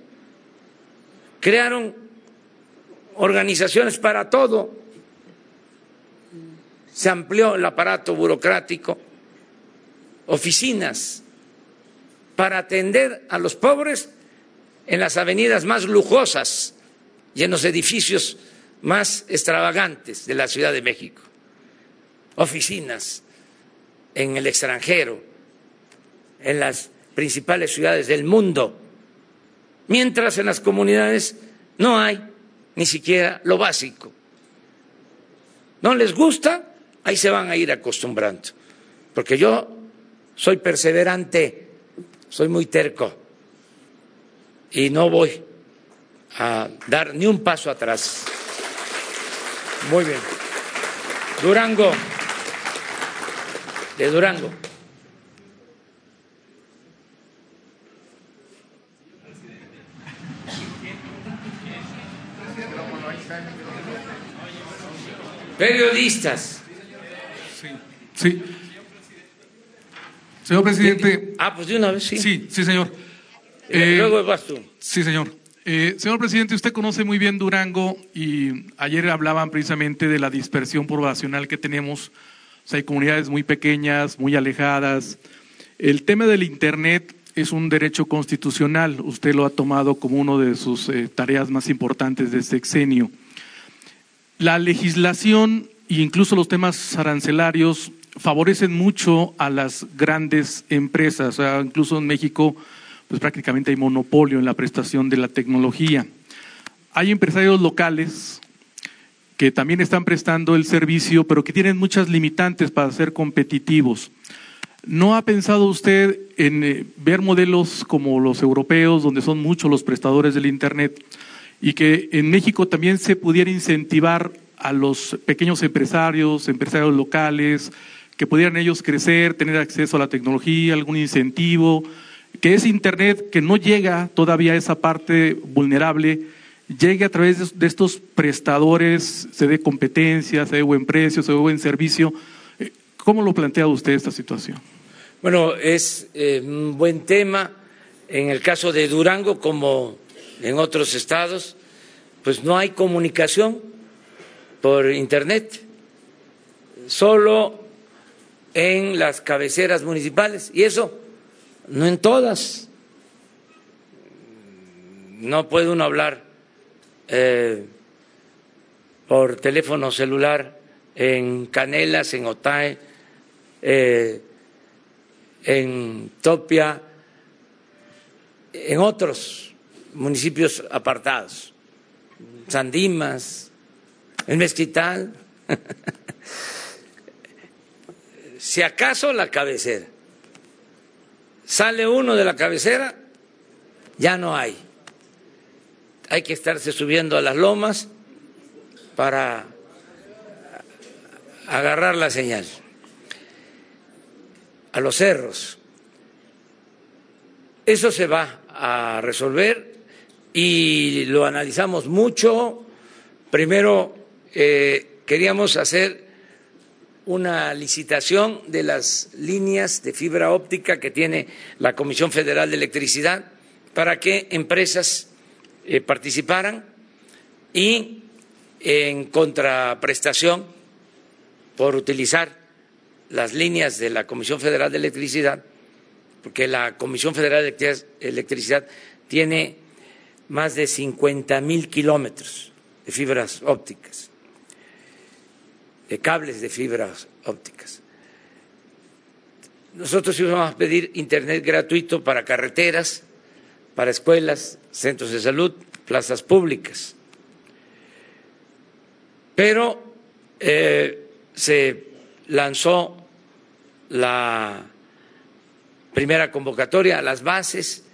Crearon organizaciones para todo. Se amplió el aparato burocrático, oficinas para atender a los pobres en las avenidas más lujosas y en los edificios más extravagantes de la Ciudad de México, oficinas en el extranjero, en las principales ciudades del mundo, mientras en las comunidades no hay ni siquiera lo básico. ¿No les gusta? Ahí se van a ir acostumbrando, porque yo soy perseverante soy muy terco y no voy a dar ni un paso atrás. Muy bien. Durango, de Durango. Periodistas. Sí, sí. Señor presidente. Ah, pues de una vez sí. Sí, sí, señor. Eh, luego vas tú. Sí, señor. Eh, señor presidente, usted conoce muy bien Durango y ayer hablaban precisamente de la dispersión poblacional que tenemos. O sea, hay comunidades muy pequeñas, muy alejadas. El tema del Internet es un derecho constitucional. Usted lo ha tomado como una de sus eh, tareas más importantes de este exenio. La legislación e incluso los temas arancelarios favorecen mucho a las grandes empresas. O sea, incluso en México, pues prácticamente hay monopolio en la prestación de la tecnología. Hay empresarios locales que también están prestando el servicio, pero que tienen muchas limitantes para ser competitivos. ¿No ha pensado usted en eh, ver modelos como los europeos, donde son muchos los prestadores del Internet, y que en México también se pudiera incentivar a los pequeños empresarios, empresarios locales, que pudieran ellos crecer, tener acceso a la tecnología, algún incentivo, que ese Internet que no llega todavía a esa parte vulnerable, llegue a través de estos prestadores, se dé competencia, se dé buen precio, se dé buen servicio. Eh, ¿Cómo lo plantea usted esta situación? Bueno, es eh, un buen tema. En el caso de Durango, como en otros estados, pues no hay comunicación por Internet, solo en las cabeceras municipales, y eso no en todas. No puede uno hablar eh, por teléfono celular en Canelas, en Otae, eh, en Topia, en otros municipios apartados, Sandimas, en Mezquital, si acaso la cabecera. Sale uno de la cabecera, ya no hay. Hay que estarse subiendo a las lomas para agarrar la señal, a los cerros. Eso se va a resolver y lo analizamos mucho. Primero eh, queríamos hacer una licitación de las líneas de fibra óptica que tiene la Comisión Federal de Electricidad para que empresas eh, participaran y en contraprestación por utilizar las líneas de la Comisión Federal de Electricidad, porque la Comisión Federal de Electricidad tiene más de 50 mil kilómetros de fibras ópticas de cables de fibras ópticas. Nosotros íbamos a pedir Internet gratuito para carreteras, para escuelas, centros de salud, plazas públicas. Pero eh, se lanzó la primera convocatoria a las bases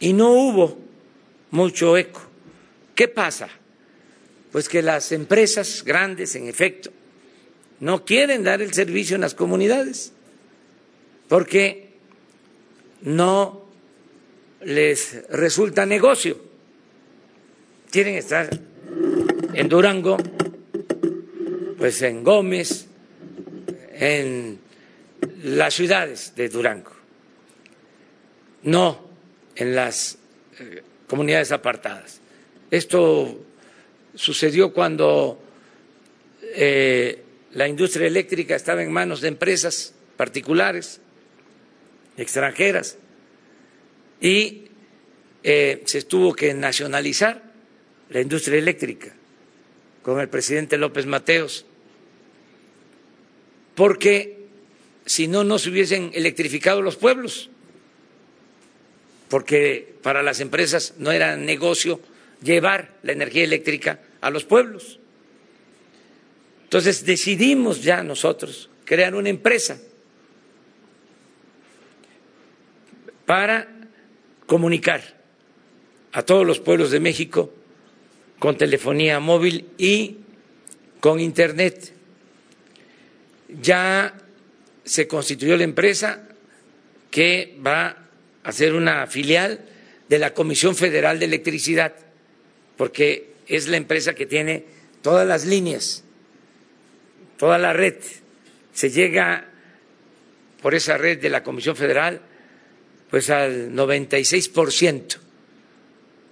y no hubo mucho eco. ¿Qué pasa? Pues que las empresas grandes, en efecto, no quieren dar el servicio en las comunidades porque no les resulta negocio. Quieren estar en Durango, pues en Gómez, en las ciudades de Durango, no en las eh, comunidades apartadas. Esto sucedió cuando eh, la industria eléctrica estaba en manos de empresas particulares, extranjeras, y eh, se tuvo que nacionalizar la industria eléctrica con el presidente López Mateos, porque si no, no se hubiesen electrificado los pueblos, porque para las empresas no era negocio llevar la energía eléctrica a los pueblos. Entonces decidimos ya nosotros crear una empresa para comunicar a todos los pueblos de México con telefonía móvil y con Internet. Ya se constituyó la empresa que va a ser una filial de la Comisión Federal de Electricidad, porque es la empresa que tiene todas las líneas toda la red, se llega por esa red de la Comisión Federal pues al 96%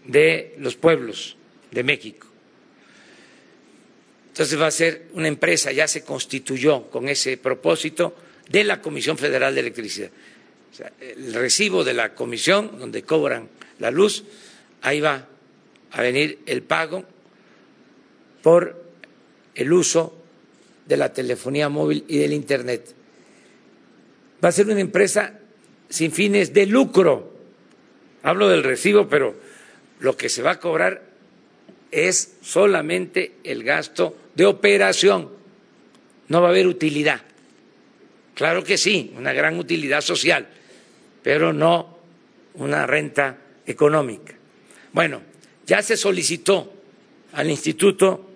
de los pueblos de México. Entonces va a ser una empresa, ya se constituyó con ese propósito de la Comisión Federal de Electricidad. el recibo de la comisión donde cobran la luz, ahí va a venir el pago por el uso de la telefonía móvil y del Internet. Va a ser una empresa sin fines de lucro. Hablo del recibo, pero lo que se va a cobrar es solamente el gasto de operación. No va a haber utilidad. Claro que sí, una gran utilidad social, pero no una renta económica. Bueno, ya se solicitó al Instituto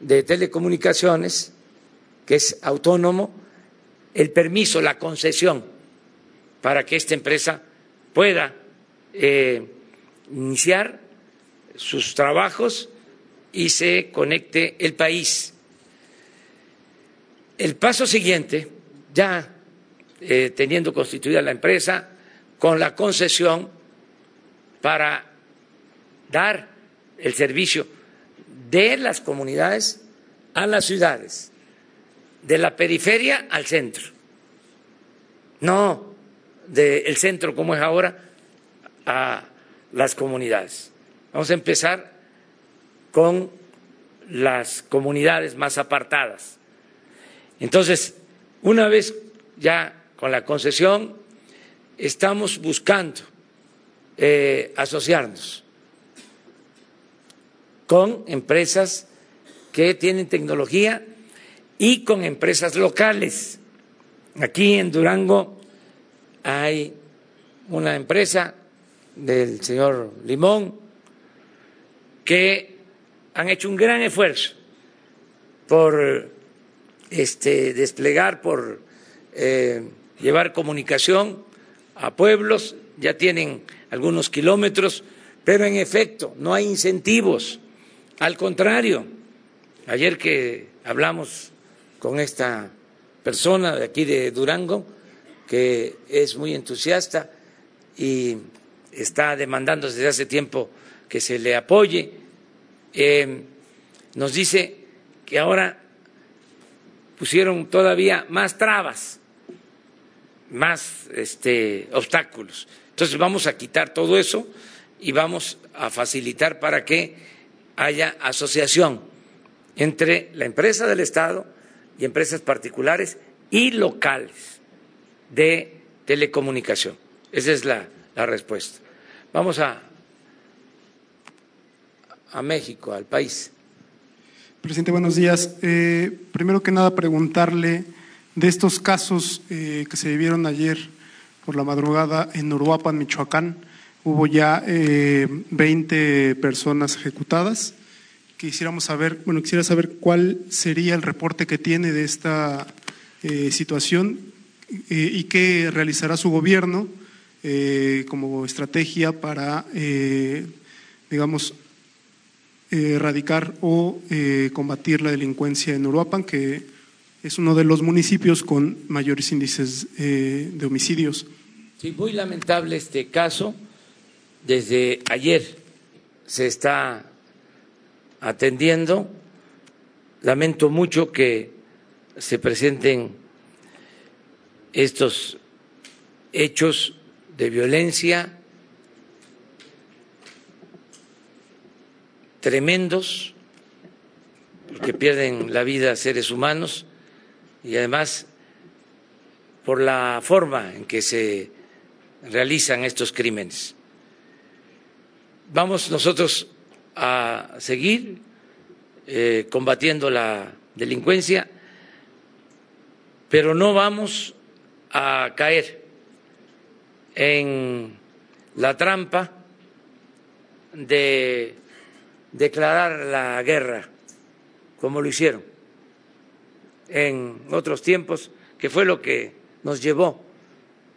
de Telecomunicaciones, que es autónomo, el permiso, la concesión para que esta empresa pueda eh, iniciar sus trabajos y se conecte el país. El paso siguiente, ya eh, teniendo constituida la empresa, con la concesión para dar el servicio de las comunidades a las ciudades, de la periferia al centro, no del centro como es ahora a las comunidades. Vamos a empezar con las comunidades más apartadas. Entonces, una vez ya con la concesión, estamos buscando eh, asociarnos con empresas que tienen tecnología y con empresas locales. Aquí en Durango hay una empresa del señor Limón que han hecho un gran esfuerzo por este, desplegar, por eh, llevar comunicación a pueblos, ya tienen algunos kilómetros, pero en efecto no hay incentivos. Al contrario, ayer que hablamos con esta persona de aquí de Durango, que es muy entusiasta y está demandando desde hace tiempo que se le apoye, eh, nos dice que ahora pusieron todavía más trabas, más este, obstáculos. Entonces vamos a quitar todo eso y vamos a facilitar para que haya asociación entre la empresa del Estado y empresas particulares y locales de telecomunicación. Esa es la, respuesta. Vamos a, a México, al país. Presidente, buenos días. Eh, primero que nada, preguntarle de estos casos eh, que se vivieron ayer por la madrugada en Uruapan, Michoacán. Hubo ya eh, 20 personas ejecutadas. Quisiéramos saber, bueno, quisiera saber cuál sería el reporte que tiene de esta eh, situación eh, y qué realizará su gobierno eh, como estrategia para, digamos, erradicar o combatir la delincuencia en Uruapan, que es uno de los municipios con mayores índices de homicidios. Sí, muy lamentable este caso desde ayer se está atendiendo. Lamento mucho que se presenten estos hechos de violencia tremendos, porque pierden la vida seres humanos y además por la forma en que se realizan estos crímenes vamos nosotros a seguir eh, combatiendo la delincuencia, pero no vamos a caer en la trampa de declarar la guerra, como lo hicieron en otros tiempos, que fue lo que nos llevó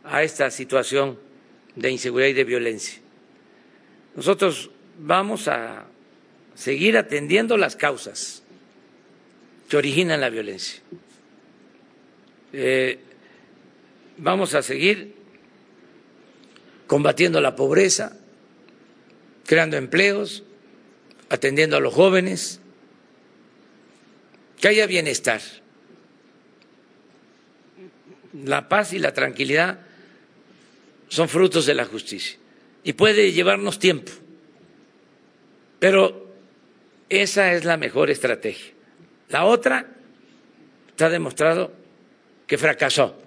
a esta situación de inseguridad y de violencia. Nosotros vamos a seguir atendiendo las causas que originan la violencia. Eh, vamos a seguir combatiendo la pobreza, creando empleos, atendiendo a los jóvenes, que haya bienestar. La paz y la tranquilidad son frutos de la justicia y puede llevarnos tiempo, pero esa es la mejor estrategia. La otra está demostrado que fracasó.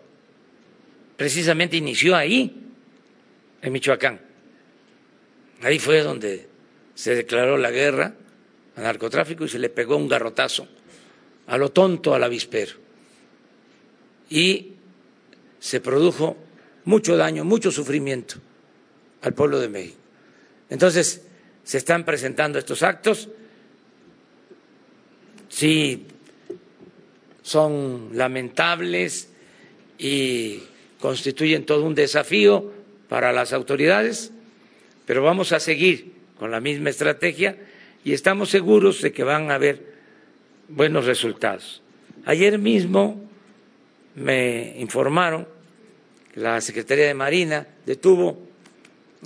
Precisamente inició ahí, en Michoacán. Ahí fue donde se declaró la guerra al narcotráfico y se le pegó un garrotazo a lo tonto al avispero. Y se produjo mucho daño, mucho sufrimiento al pueblo de México. Entonces, se están presentando estos actos, sí son lamentables y constituyen todo un desafío para las autoridades, pero vamos a seguir con la misma estrategia y estamos seguros de que van a haber buenos resultados. Ayer mismo me informaron que la Secretaría de Marina detuvo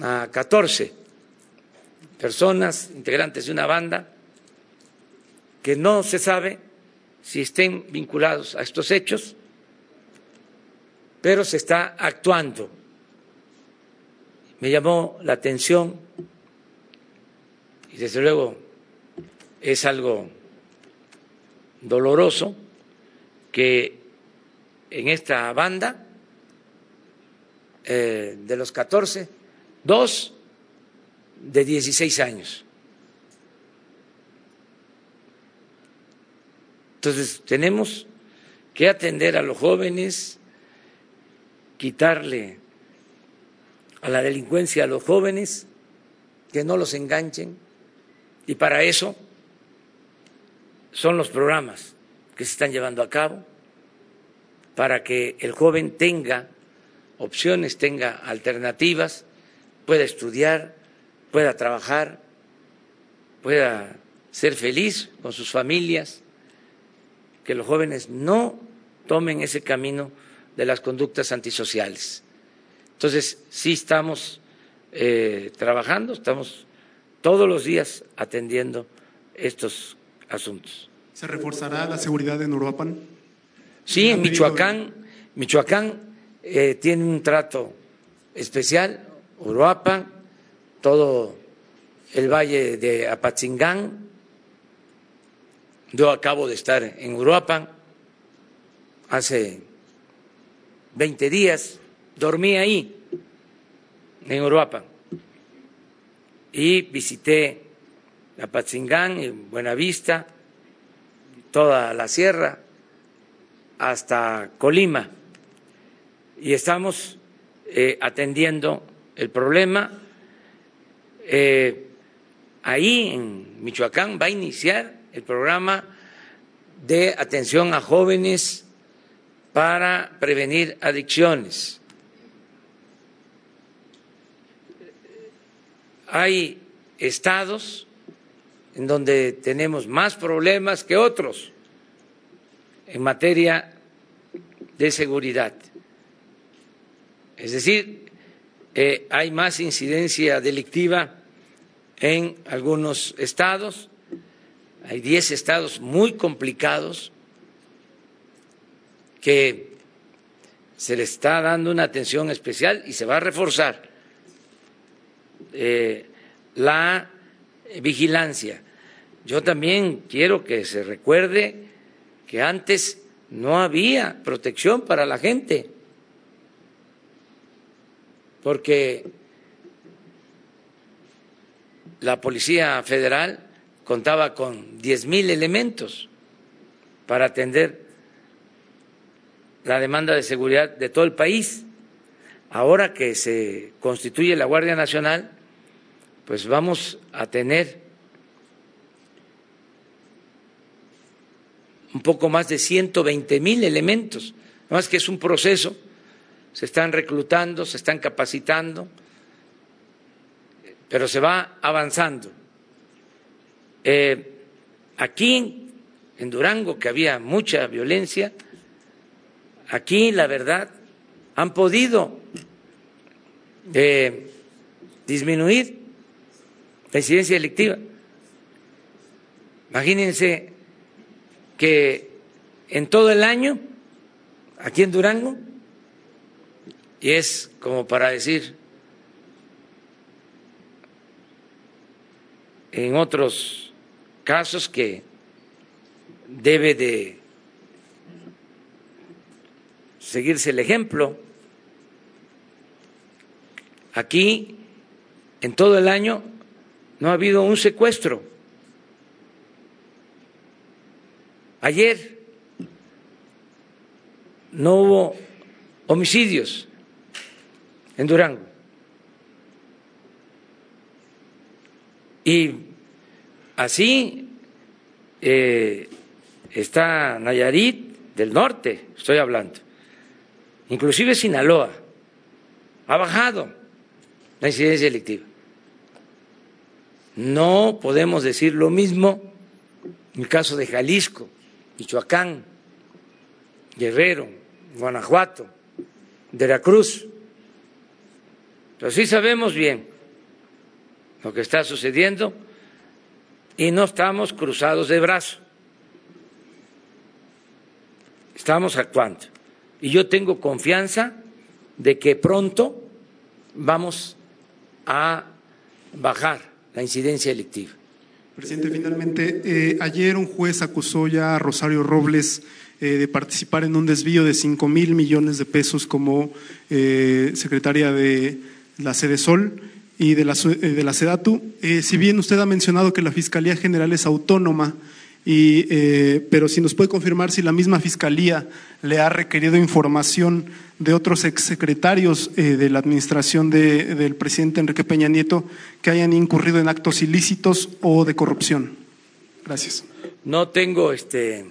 a 14 personas integrantes de una banda que no se sabe si estén vinculados a estos hechos, pero se está actuando. Me llamó la atención y desde luego es algo doloroso que en esta banda eh, de los 14, dos de 16 años. Entonces, tenemos que atender a los jóvenes, quitarle a la delincuencia a los jóvenes, que no los enganchen, y para eso son los programas que se están llevando a cabo, para que el joven tenga opciones, tenga alternativas, pueda estudiar, pueda trabajar, pueda ser feliz con sus familias, que los jóvenes no tomen ese camino de las conductas antisociales. Entonces, sí estamos eh, trabajando, estamos todos los días atendiendo estos asuntos. ¿Se reforzará la seguridad en Uruapan? Sí, en Michoacán, Michoacán eh, tiene un trato especial, Uruapan, todo el valle de Apatzingán. Yo acabo de estar en Uruapan hace 20 días, dormí ahí, en Uruapan, y visité Apatzingán y Buenavista, toda la sierra, hasta Colima, y estamos eh, atendiendo el problema. Eh, ahí en Michoacán va a iniciar el programa de atención a jóvenes para prevenir adicciones. Hay estados en donde tenemos más problemas que otros en materia de seguridad. Es decir, eh, hay más incidencia delictiva en algunos estados, hay 10 estados muy complicados que se le está dando una atención especial y se va a reforzar eh, la vigilancia. Yo también quiero que se recuerde que antes no había protección para la gente, porque la Policía Federal contaba con diez mil elementos para atender la demanda de seguridad de todo el país. Ahora que se constituye la Guardia Nacional, pues vamos a tener un poco más de 120 mil elementos. Más que es un proceso, se están reclutando, se están capacitando, pero se va avanzando. Eh, aquí, en Durango, que había mucha violencia, aquí, la verdad, han podido eh, disminuir la incidencia delictiva. Imagínense que en todo el año, aquí en Durango, y es como para decir, en otros casos que debe de seguirse el ejemplo. Aquí, en todo el año, no ha habido un secuestro. Ayer no hubo homicidios en Durango. Y así, eh, está Nayarit del norte, estoy hablando, inclusive Sinaloa, ha bajado la incidencia delictiva. No podemos decir lo mismo en el caso de Jalisco, Michoacán, Guerrero, Guanajuato, Veracruz. Pero sí sabemos bien lo que está sucediendo y no estamos cruzados de brazos. Estamos actuando. Y yo tengo confianza de que pronto vamos a bajar la incidencia delictiva. Presidente, finalmente, eh, ayer un juez acusó ya a Rosario Robles eh, de participar en un desvío de cinco mil millones de pesos como eh, secretaria de la Sede Sol y de la, de la SEDATU. si bien usted ha mencionado que la Fiscalía General es autónoma, y, pero si nos puede confirmar si la misma Fiscalía le ha requerido información de otros exsecretarios de la administración del presidente Enrique Peña Nieto que hayan incurrido en actos ilícitos o de corrupción. Gracias. No tengo este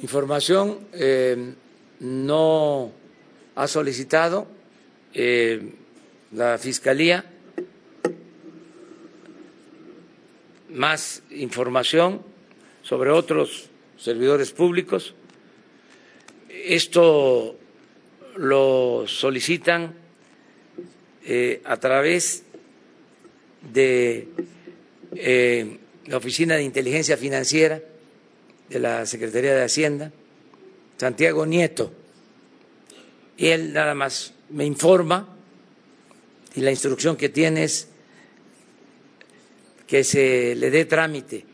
información, eh, no ha solicitado eh, la Fiscalía más información sobre otros servidores públicos. Esto lo solicitan eh, a través de la Oficina de Inteligencia Financiera de la Secretaría de Hacienda, Santiago Nieto, y él nada más me informa y la instrucción que tiene es que se le dé trámite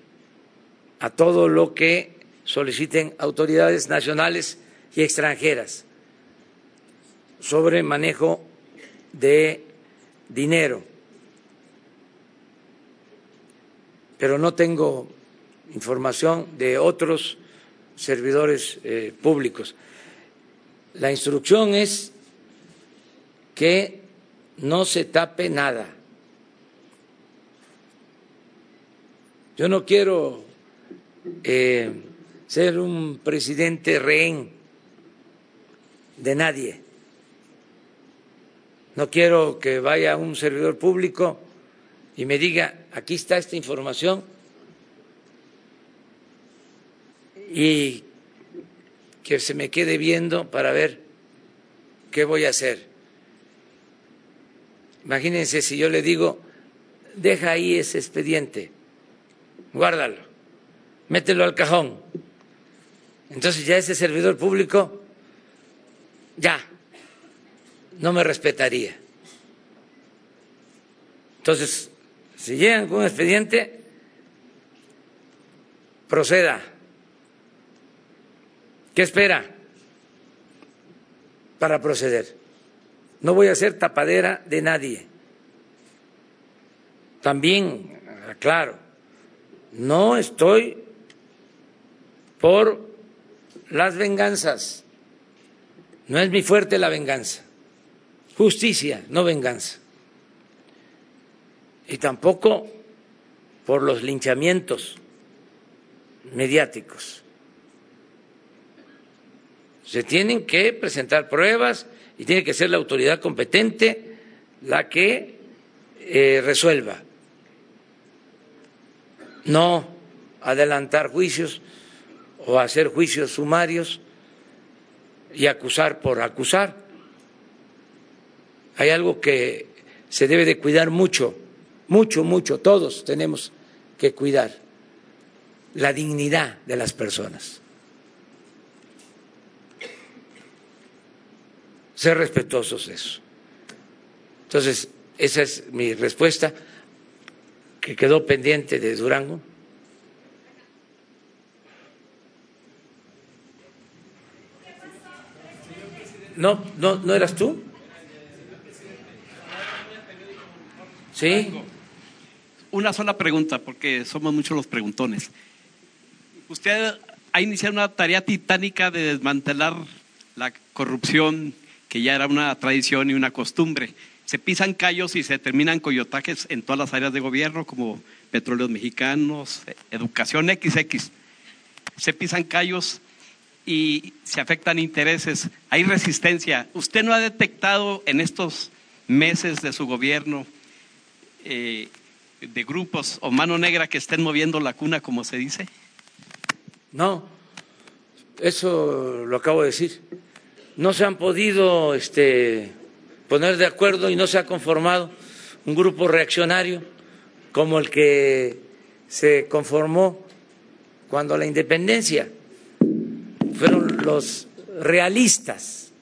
a todo lo que soliciten autoridades nacionales y extranjeras sobre manejo de dinero. Pero no tengo información de otros servidores eh, públicos. La instrucción es que no se tape nada. Yo no quiero eh, ser un presidente rehén de nadie. No quiero que vaya un servidor público y me diga, aquí está esta información y que se me quede viendo para ver qué voy a hacer. Imagínense si yo le digo, deja ahí ese expediente, guárdalo, mételo al cajón. Entonces ya ese servidor público, ya, no me respetaría. Entonces, si llegan con un expediente, proceda ¿Qué espera para proceder? No voy a ser tapadera de nadie. También, claro, no estoy por las venganzas. No es mi fuerte la venganza. Justicia, no venganza. Y tampoco por los linchamientos mediáticos. Se tienen que presentar pruebas y tiene que ser la autoridad competente la que eh, resuelva. No adelantar juicios o hacer juicios sumarios y acusar por acusar. Hay algo que se debe de cuidar mucho, mucho, mucho, todos tenemos que cuidar, la dignidad de las personas. Ser respetuosos de eso. Entonces, esa es mi respuesta, que quedó pendiente de Durango. No, no, ¿no eras tú? Sí. Una sola pregunta, porque somos muchos los preguntones. Usted ha iniciado una tarea titánica de desmantelar la corrupción que ya era una tradición y una costumbre. Se pisan callos y se terminan coyotajes en todas las áreas de gobierno, como petróleos mexicanos, educación XX. se pisan callos y se afectan intereses, hay resistencia. ¿Usted no ha detectado en estos meses de su gobierno eh, de grupos o mano negra que estén moviendo la cuna, como se dice? No, eso lo acabo de decir. No se han podido este, poner de acuerdo y no se ha conformado un grupo reaccionario como el que se conformó cuando la independencia fueron los realistas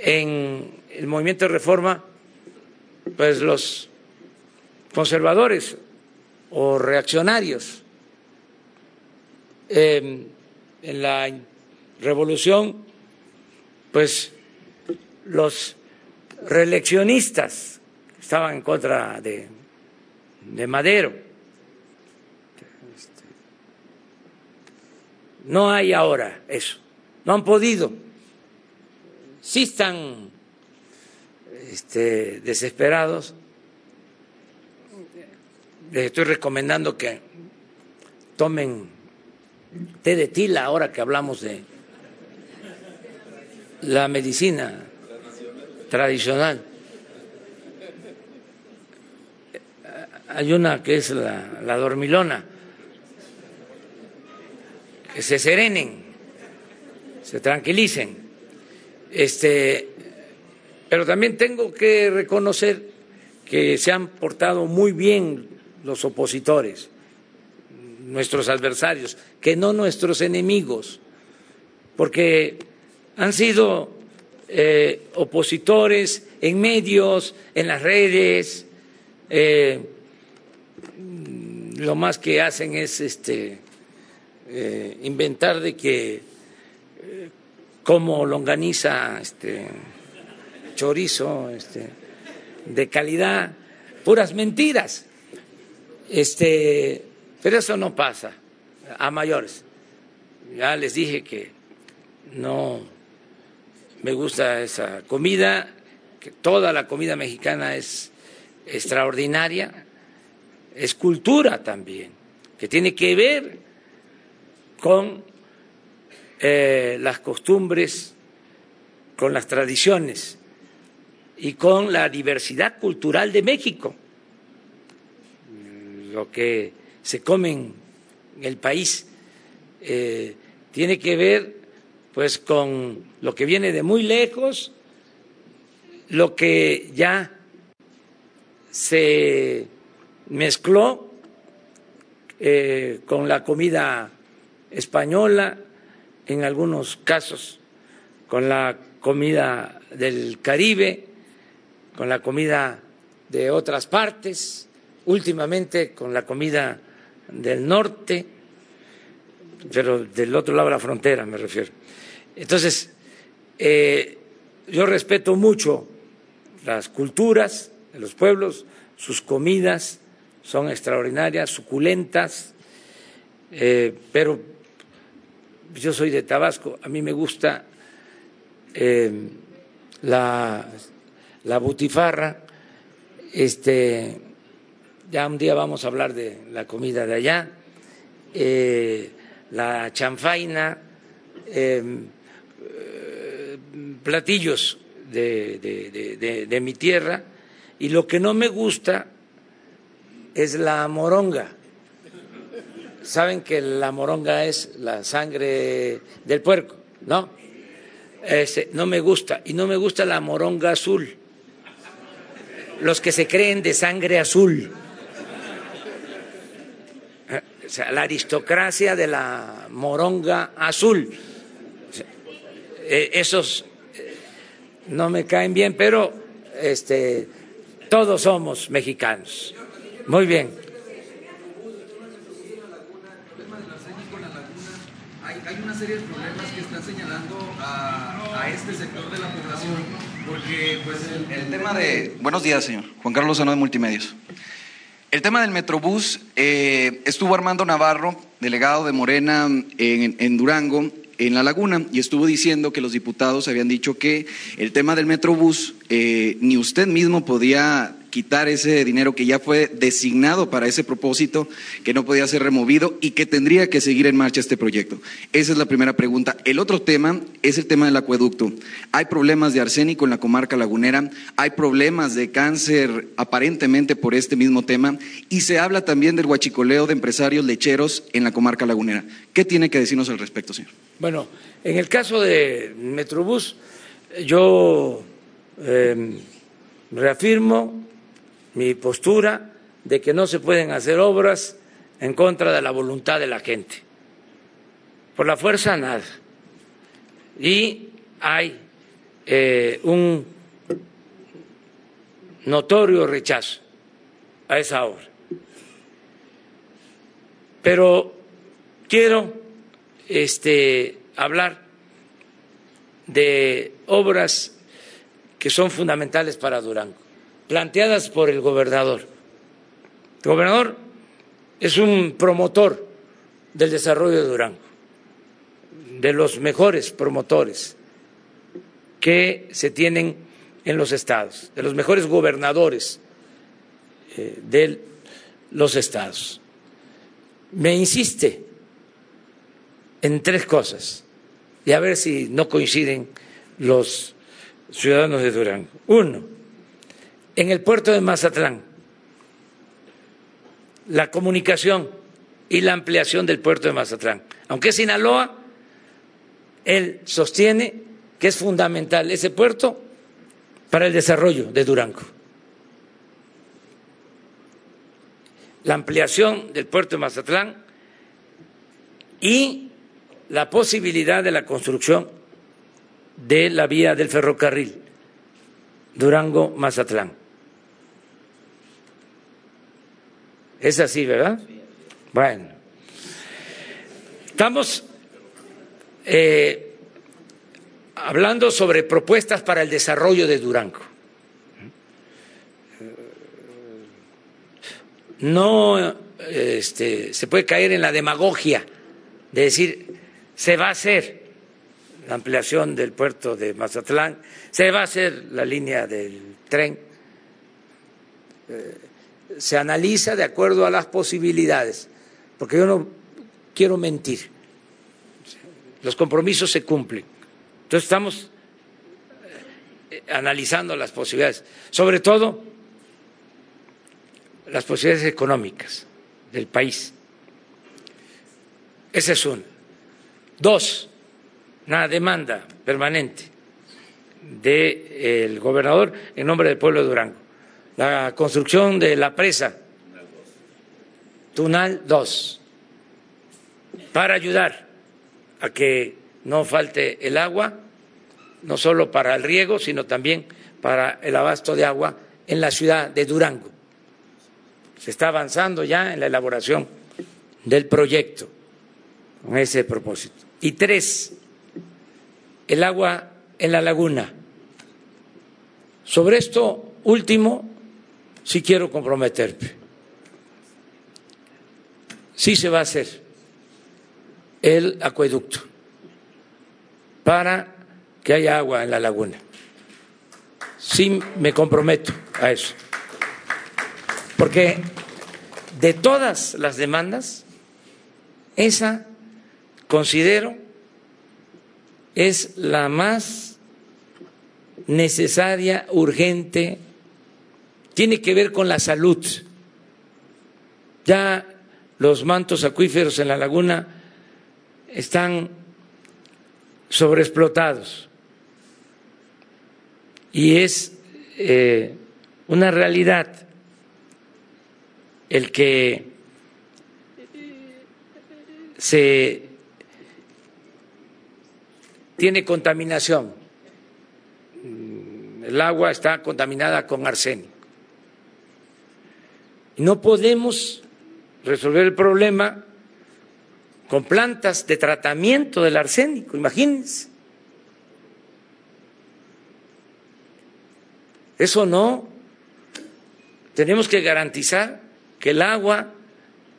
en el movimiento de reforma, pues los conservadores o reaccionarios. en la revolución, pues los reeleccionistas estaban en contra de, de Madero. No hay ahora eso, no han podido. Sí están este, desesperados. Les estoy recomendando que tomen té de tila ahora que hablamos de la medicina tradicional. Hay una que es la, la dormilona, que se serenen, se tranquilicen. Este, pero también tengo que reconocer que se han portado muy bien los opositores, nuestros adversarios, que no nuestros enemigos, porque han sido eh, opositores en medios, en las redes, eh, lo más que hacen es este eh, inventar de que como longaniza este chorizo este de calidad puras mentiras. Este pero eso no pasa a mayores. Ya les dije que no me gusta esa comida, que toda la comida mexicana es extraordinaria, es cultura también, que tiene que ver con eh, las costumbres, con las tradiciones y con la diversidad cultural de México. Lo que se come en el país eh, tiene que ver pues con lo que viene de muy lejos, lo que ya se mezcló eh, con la comida española, en algunos casos con la comida del Caribe, con la comida de otras partes, últimamente con la comida del norte, pero del otro lado de la frontera me refiero. Entonces, eh, yo respeto mucho las culturas de los pueblos, sus comidas son extraordinarias, suculentas, eh, pero yo soy de Tabasco, a mí me gusta eh, la, la, butifarra, este, ya un día vamos a hablar de la comida de allá, la chanfaina, platillos de, mi tierra y lo que no me gusta es la moronga. Saben que la moronga es la sangre del puerco, ¿no? no me gusta y no me gusta la moronga azul. Los que se creen de sangre azul. O sea, la aristocracia de la moronga azul. Eh, esos no me caen bien, pero este, todos somos mexicanos. Muy bien. Hay una serie de problemas que están señalando a, este sector de la población, porque pues el, tema de... Buenos días, señor. Juan Carlos Sano de Multimedios. El tema del Metrobús, eh, estuvo Armando Navarro, delegado de Morena en, Durango, en la laguna y estuvo diciendo que los diputados habían dicho que el tema del Metrobús eh, ni usted mismo podía quitar ese dinero que ya fue designado para ese propósito, que no podía ser removido y que tendría que seguir en marcha este proyecto? Esa es la primera pregunta. El otro tema es el tema del acueducto. Hay problemas de arsénico en la comarca lagunera, hay problemas de cáncer aparentemente por este mismo tema y se habla también del huachicoleo de empresarios lecheros en la comarca lagunera. ¿Qué tiene que decirnos al respecto, señor? Bueno, en el caso de Metrobús, yo eh, reafirmo mi postura de que no se pueden hacer obras en contra de la voluntad de la gente. Por la fuerza, nada. Y hay eh, un notorio rechazo a esa obra. Pero quiero este, hablar de obras que son fundamentales para Durango, planteadas por el gobernador. El gobernador es un promotor del desarrollo de Durango, de los mejores promotores que se tienen en los estados, de los mejores gobernadores eh, de los estados. Me insiste en tres cosas y a ver si no coinciden los ciudadanos de Durango. Uno, en el puerto de Mazatlán, la comunicación y la ampliación del puerto de Mazatlán. Aunque Sinaloa, él sostiene que es fundamental ese puerto para el desarrollo de Durango. La ampliación del puerto de Mazatlán y la posibilidad de la construcción de la vía del ferrocarril Durango-Mazatlán. Es así, ¿verdad? Bueno, estamos eh, hablando sobre propuestas para el desarrollo de Durango. No este, se puede caer en la demagogia de decir se va a hacer la ampliación del puerto de Mazatlán, se va a hacer la línea del tren. Eh, se analiza de acuerdo a las posibilidades, porque yo no quiero mentir. Los compromisos se cumplen. Entonces estamos eh, analizando las posibilidades, sobre todo las posibilidades económicas del país. Esa es una. Dos, una demanda permanente del gobernador en nombre del pueblo de Durango. La construcción de la presa Tunal 2 para ayudar a que no falte el agua, no solo para el riego, sino también para el abasto de agua en la ciudad de Durango. Se está avanzando ya en la elaboración del proyecto con ese propósito. Y tres, el agua en la laguna. Sobre esto último, sí quiero comprometerme. Sí se va a hacer el acueducto para que haya agua en la laguna. Sí me comprometo a eso. Porque de todas las demandas, esa considero es la más necesaria, urgente, tiene que ver con la salud. Ya los mantos acuíferos en la laguna están sobreexplotados y es eh, una realidad el que se tiene contaminación. El agua está contaminada con arsénico. No podemos resolver el problema con plantas de tratamiento del arsénico, imagínense. Eso no. Tenemos que garantizar que el agua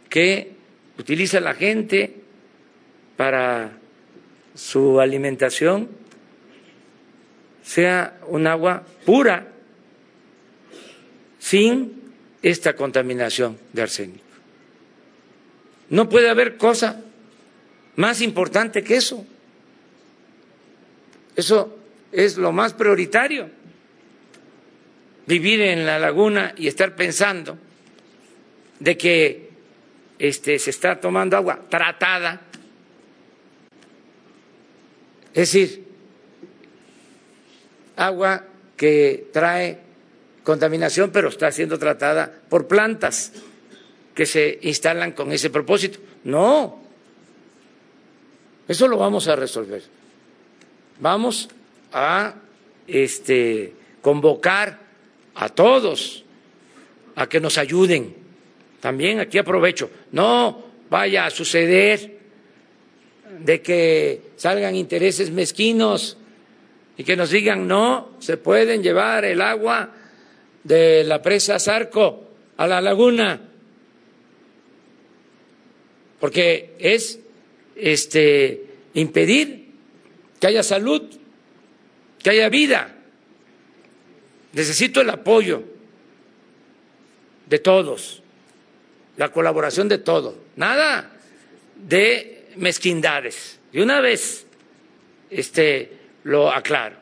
que utiliza la gente para su alimentación sea un agua pura, sin esta contaminación de arsénico. No puede haber cosa más importante que eso. Eso es lo más prioritario. Vivir en la laguna y estar pensando de que este, se está tomando agua tratada. Es decir, agua que trae contaminación, pero está siendo tratada por plantas que se instalan con ese propósito. No, eso lo vamos a resolver. Vamos a este, convocar a todos a que nos ayuden. También aquí aprovecho. No vaya a suceder de que salgan intereses mezquinos y que nos digan no, se pueden llevar el agua de la presa Zarco a la laguna, porque es este impedir que haya salud, que haya vida. Necesito el apoyo de todos, la colaboración de todos, nada de mezquindades. Y una vez este lo aclaro,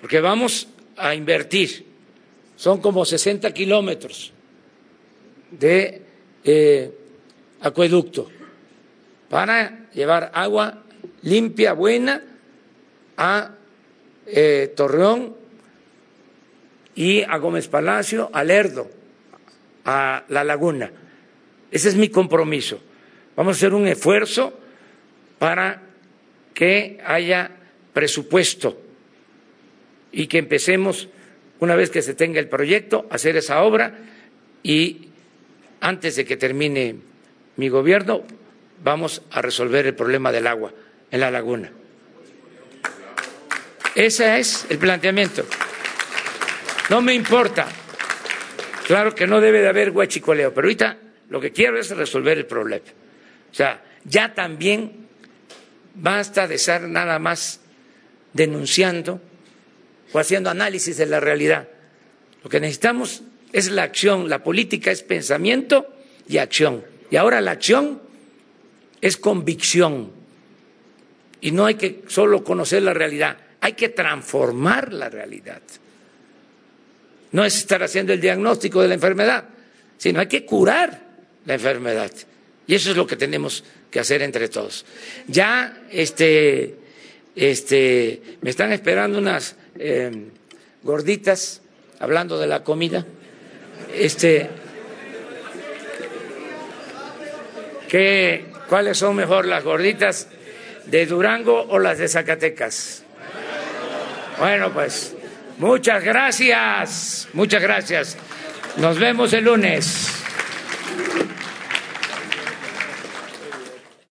porque vamos a invertir, son como 60 kilómetros de eh, acueducto para llevar agua limpia, buena, a eh, Torreón y a Gómez Palacio, a Lerdo, a La Laguna. Ese es mi compromiso. Vamos a hacer un esfuerzo para que haya presupuesto y que empecemos, una vez que se tenga el proyecto, hacer esa obra y antes de que termine mi gobierno vamos a resolver el problema del agua en la laguna. Ese es el planteamiento. No me importa. Claro que no debe de haber huachicoleo, pero ahorita lo que quiero es resolver el problema. O sea, ya también basta de estar nada más denunciando o haciendo análisis de la realidad. Lo que necesitamos es la acción, la política es pensamiento y acción. Y ahora la acción es convicción. Y no hay que solo conocer la realidad, hay que transformar la realidad. No es estar haciendo el diagnóstico de la enfermedad, sino hay que curar la enfermedad. Y eso es lo que tenemos que hacer entre todos. Ya este, este, me están esperando unas eh, gorditas, hablando de la comida. Este, ¿Cuáles son mejor, las gorditas de Durango o las de Zacatecas? Bueno, pues muchas gracias, muchas gracias. Nos vemos el lunes.